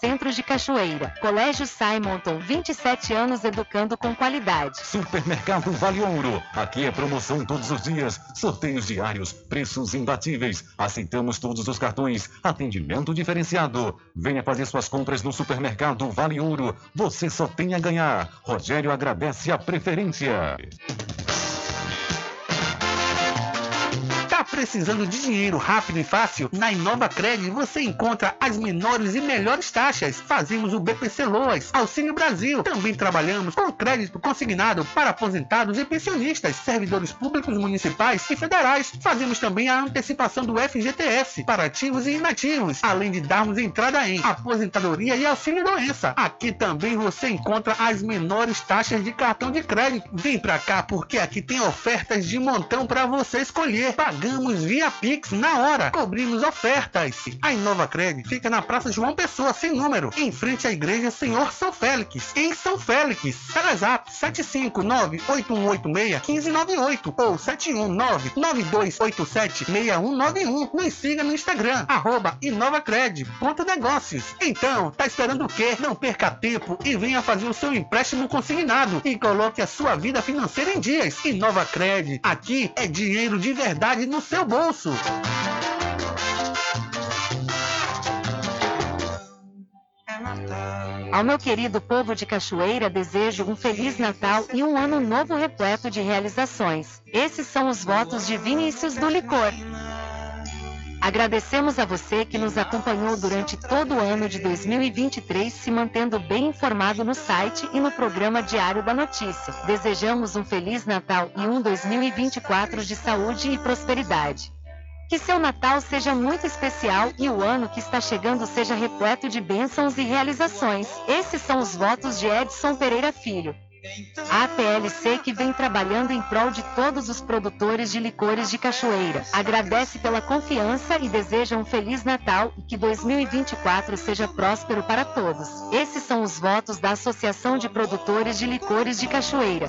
Centro de Cachoeira. Colégio Simonton, 27 anos educando com qualidade. Supermercado Vale Ouro. Aqui é promoção todos os dias, sorteios diários, preços imbatíveis. Aceitamos todos os cartões, atendimento diferenciado. Venha fazer suas compras no Supermercado Vale Ouro. Você só tem a ganhar. Rogério agradece a preferência. Tá precisando de dinheiro rápido e fácil? Na Inova Cred você encontra as menores e melhores taxas. Fazemos o BPC Loas, Auxílio Brasil. Também trabalhamos com crédito consignado para aposentados e pensionistas, servidores públicos municipais e federais. Fazemos também a antecipação do FGTS para ativos e inativos, além de darmos entrada em aposentadoria e auxílio doença. Aqui também você encontra as menores taxas de cartão de crédito. Vem pra cá porque aqui tem ofertas de montão para você escolher. Pagamos via Pix na hora. Cobrimos ofertas. A Inova Cred fica na Praça João Pessoa, sem número, em frente à Igreja Senhor São Félix, em São Félix. Telezap 759-8186-1598 ou 719-9287-6191. Nos siga no Instagram, arroba InovaCred, ponto negócios. Então, tá esperando o quê? Não perca tempo e venha fazer o seu empréstimo consignado e coloque a sua vida financeira em dias. Inova Cred, aqui é dinheiro de verdade no seu bolso. Ao meu querido povo de Cachoeira, desejo um Feliz Natal e um ano novo repleto de realizações. Esses são os votos de Vinícius do Licor. Agradecemos a você que nos acompanhou durante todo o ano de 2023, se mantendo bem informado no site e no programa Diário da Notícia. Desejamos um Feliz Natal e um 2024 de saúde e prosperidade. Que seu Natal seja muito especial e o ano que está chegando seja repleto de bênçãos e realizações. Esses são os votos de Edson Pereira Filho. A APLC que vem trabalhando em prol de todos os produtores de licores de cachoeira. Agradece pela confiança e deseja um Feliz Natal e que 2024 seja próspero para todos. Esses são os votos da Associação de Produtores de Licores de Cachoeira.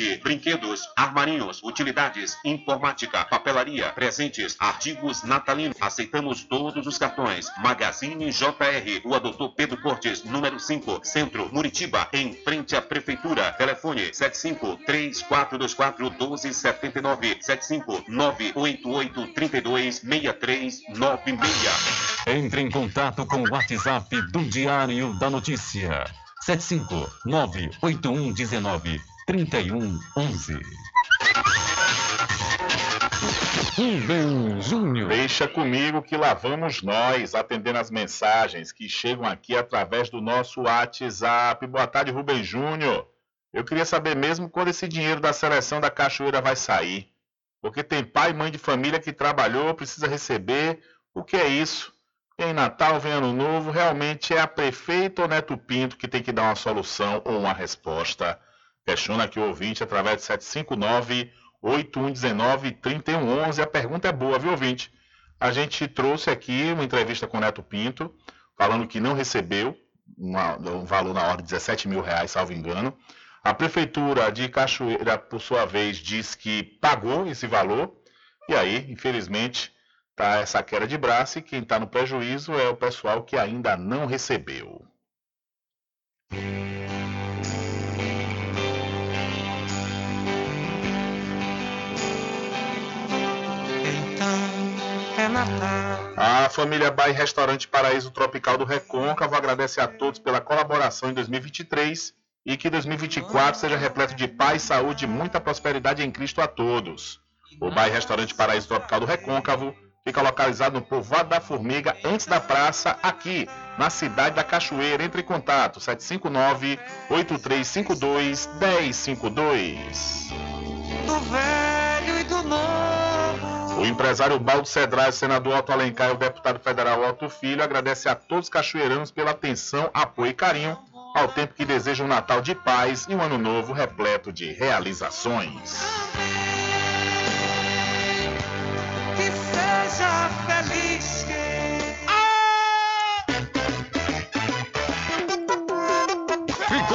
Brinquedos, armarinhos, utilidades, informática, papelaria, presentes, artigos natalinos. Aceitamos todos os cartões. Magazine JR, Rua Doutor Pedro Cortes, número 5, Centro, Muritiba, em frente à Prefeitura. Telefone 75 3424 1279 75 988 32 6396. Entre em contato com o WhatsApp do Diário da Notícia. 7598119 3111. Rubem Júnior. Deixa comigo que lá vamos nós, atendendo as mensagens que chegam aqui através do nosso WhatsApp. Boa tarde, Rubem Júnior. Eu queria saber mesmo quando esse dinheiro da seleção da Cachoeira vai sair. Porque tem pai e mãe de família que trabalhou, precisa receber. O que é isso? Em Natal, vem Ano Novo, realmente é a prefeita ou Neto Pinto que tem que dar uma solução ou uma resposta. Questiona aqui o ouvinte através de 759 8119 3111. A pergunta é boa, viu, ouvinte? A gente trouxe aqui uma entrevista com o Neto Pinto, falando que não recebeu uma, um valor na ordem de 17 mil reais, salvo engano. A prefeitura de Cachoeira, por sua vez, diz que pagou esse valor. E aí, infelizmente, tá essa queda de braço e quem está no prejuízo é o pessoal que ainda não recebeu. A família Bai Restaurante Paraíso Tropical do Recôncavo agradece a todos pela colaboração em 2023 e que 2024 seja repleto de paz, saúde e muita prosperidade em Cristo a todos. O Bai Restaurante Paraíso Tropical do Recôncavo fica localizado no povoado da Formiga, antes da praça, aqui na cidade da Cachoeira. Entre em contato 759-8352-1052. Do velho e do novo. O empresário Baldo Cedrais, senador Otto Alencar e o deputado federal Otto Filho agradece a todos os cachoeiranos pela atenção, apoio e carinho, ao tempo que desejam um Natal de paz e um ano novo repleto de realizações. Que seja feliz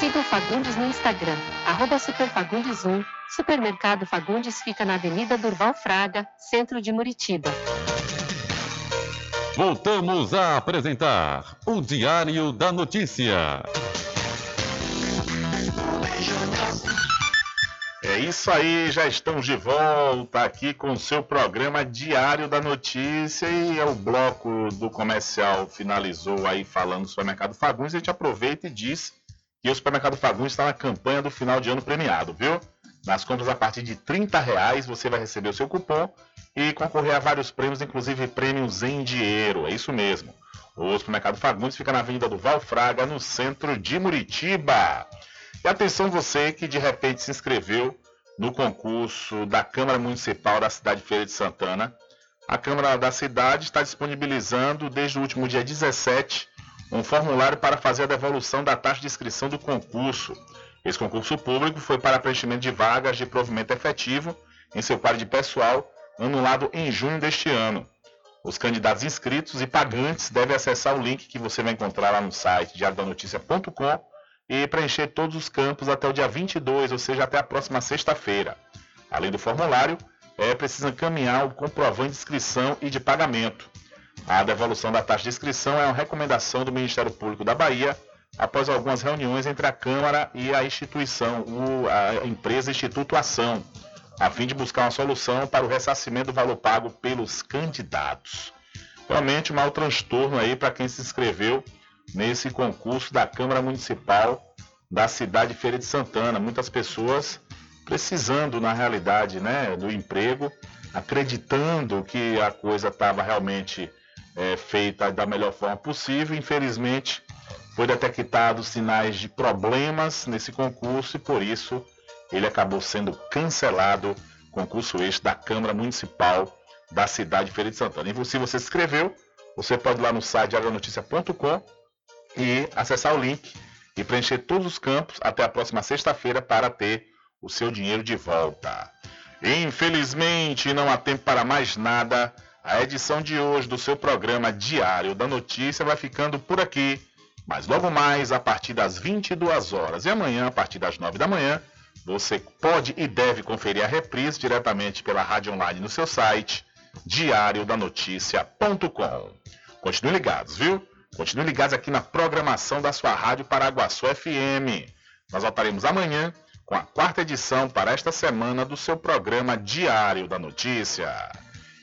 Siga o Fagundes no Instagram, arroba superfagundes1. Supermercado Fagundes fica na Avenida Durval Fraga, centro de Muritiba. Voltamos a apresentar o Diário da Notícia. É isso aí, já estamos de volta aqui com o seu programa Diário da Notícia e é o bloco do comercial finalizou aí falando do supermercado Fagundes. A gente aproveita e diz que o supermercado Fagundes está na campanha do final de ano premiado, viu? Nas compras a partir de 30 reais você vai receber o seu cupom e concorrer a vários prêmios, inclusive prêmios em dinheiro. É isso mesmo. O supermercado Fagundes fica na Avenida do Valfraga, no centro de Muritiba. E atenção você que de repente se inscreveu no concurso da Câmara Municipal da cidade de Feira de Santana. A Câmara da cidade está disponibilizando desde o último dia 17 um formulário para fazer a devolução da taxa de inscrição do concurso. Esse concurso público foi para preenchimento de vagas de provimento efetivo em seu quadro de pessoal, anulado em junho deste ano. Os candidatos inscritos e pagantes devem acessar o link que você vai encontrar lá no site diariodanoticia.com e preencher todos os campos até o dia 22, ou seja, até a próxima sexta-feira. Além do formulário, é preciso encaminhar o comprovante de inscrição e de pagamento. A devolução da taxa de inscrição é uma recomendação do Ministério Público da Bahia após algumas reuniões entre a Câmara e a instituição, a empresa Instituto Ação, a fim de buscar uma solução para o ressarcimento do valor pago pelos candidatos. Realmente, um mau transtorno aí para quem se inscreveu nesse concurso da Câmara Municipal da cidade de Feira de Santana. Muitas pessoas precisando, na realidade, né, do emprego, acreditando que a coisa estava realmente é, feita da melhor forma possível. Infelizmente, foi detectado sinais de problemas nesse concurso e por isso ele acabou sendo cancelado. Concurso este da Câmara Municipal da cidade de Feira de Santana. E se você se inscreveu, você pode ir lá no site diarionoticia.com e acessar o link e preencher todos os campos até a próxima sexta-feira para ter o seu dinheiro de volta. Infelizmente, não há tempo para mais nada. A edição de hoje do seu programa Diário da Notícia vai ficando por aqui. Mas logo mais, a partir das 22 horas e amanhã, a partir das 9 da manhã, você pode e deve conferir a reprise diretamente pela rádio online no seu site diariodanoticia.com. Continue ligados, viu? Continue ligados aqui na programação da sua rádio Paraguaçu FM. Nós voltaremos amanhã com a quarta edição para esta semana do seu programa Diário da Notícia.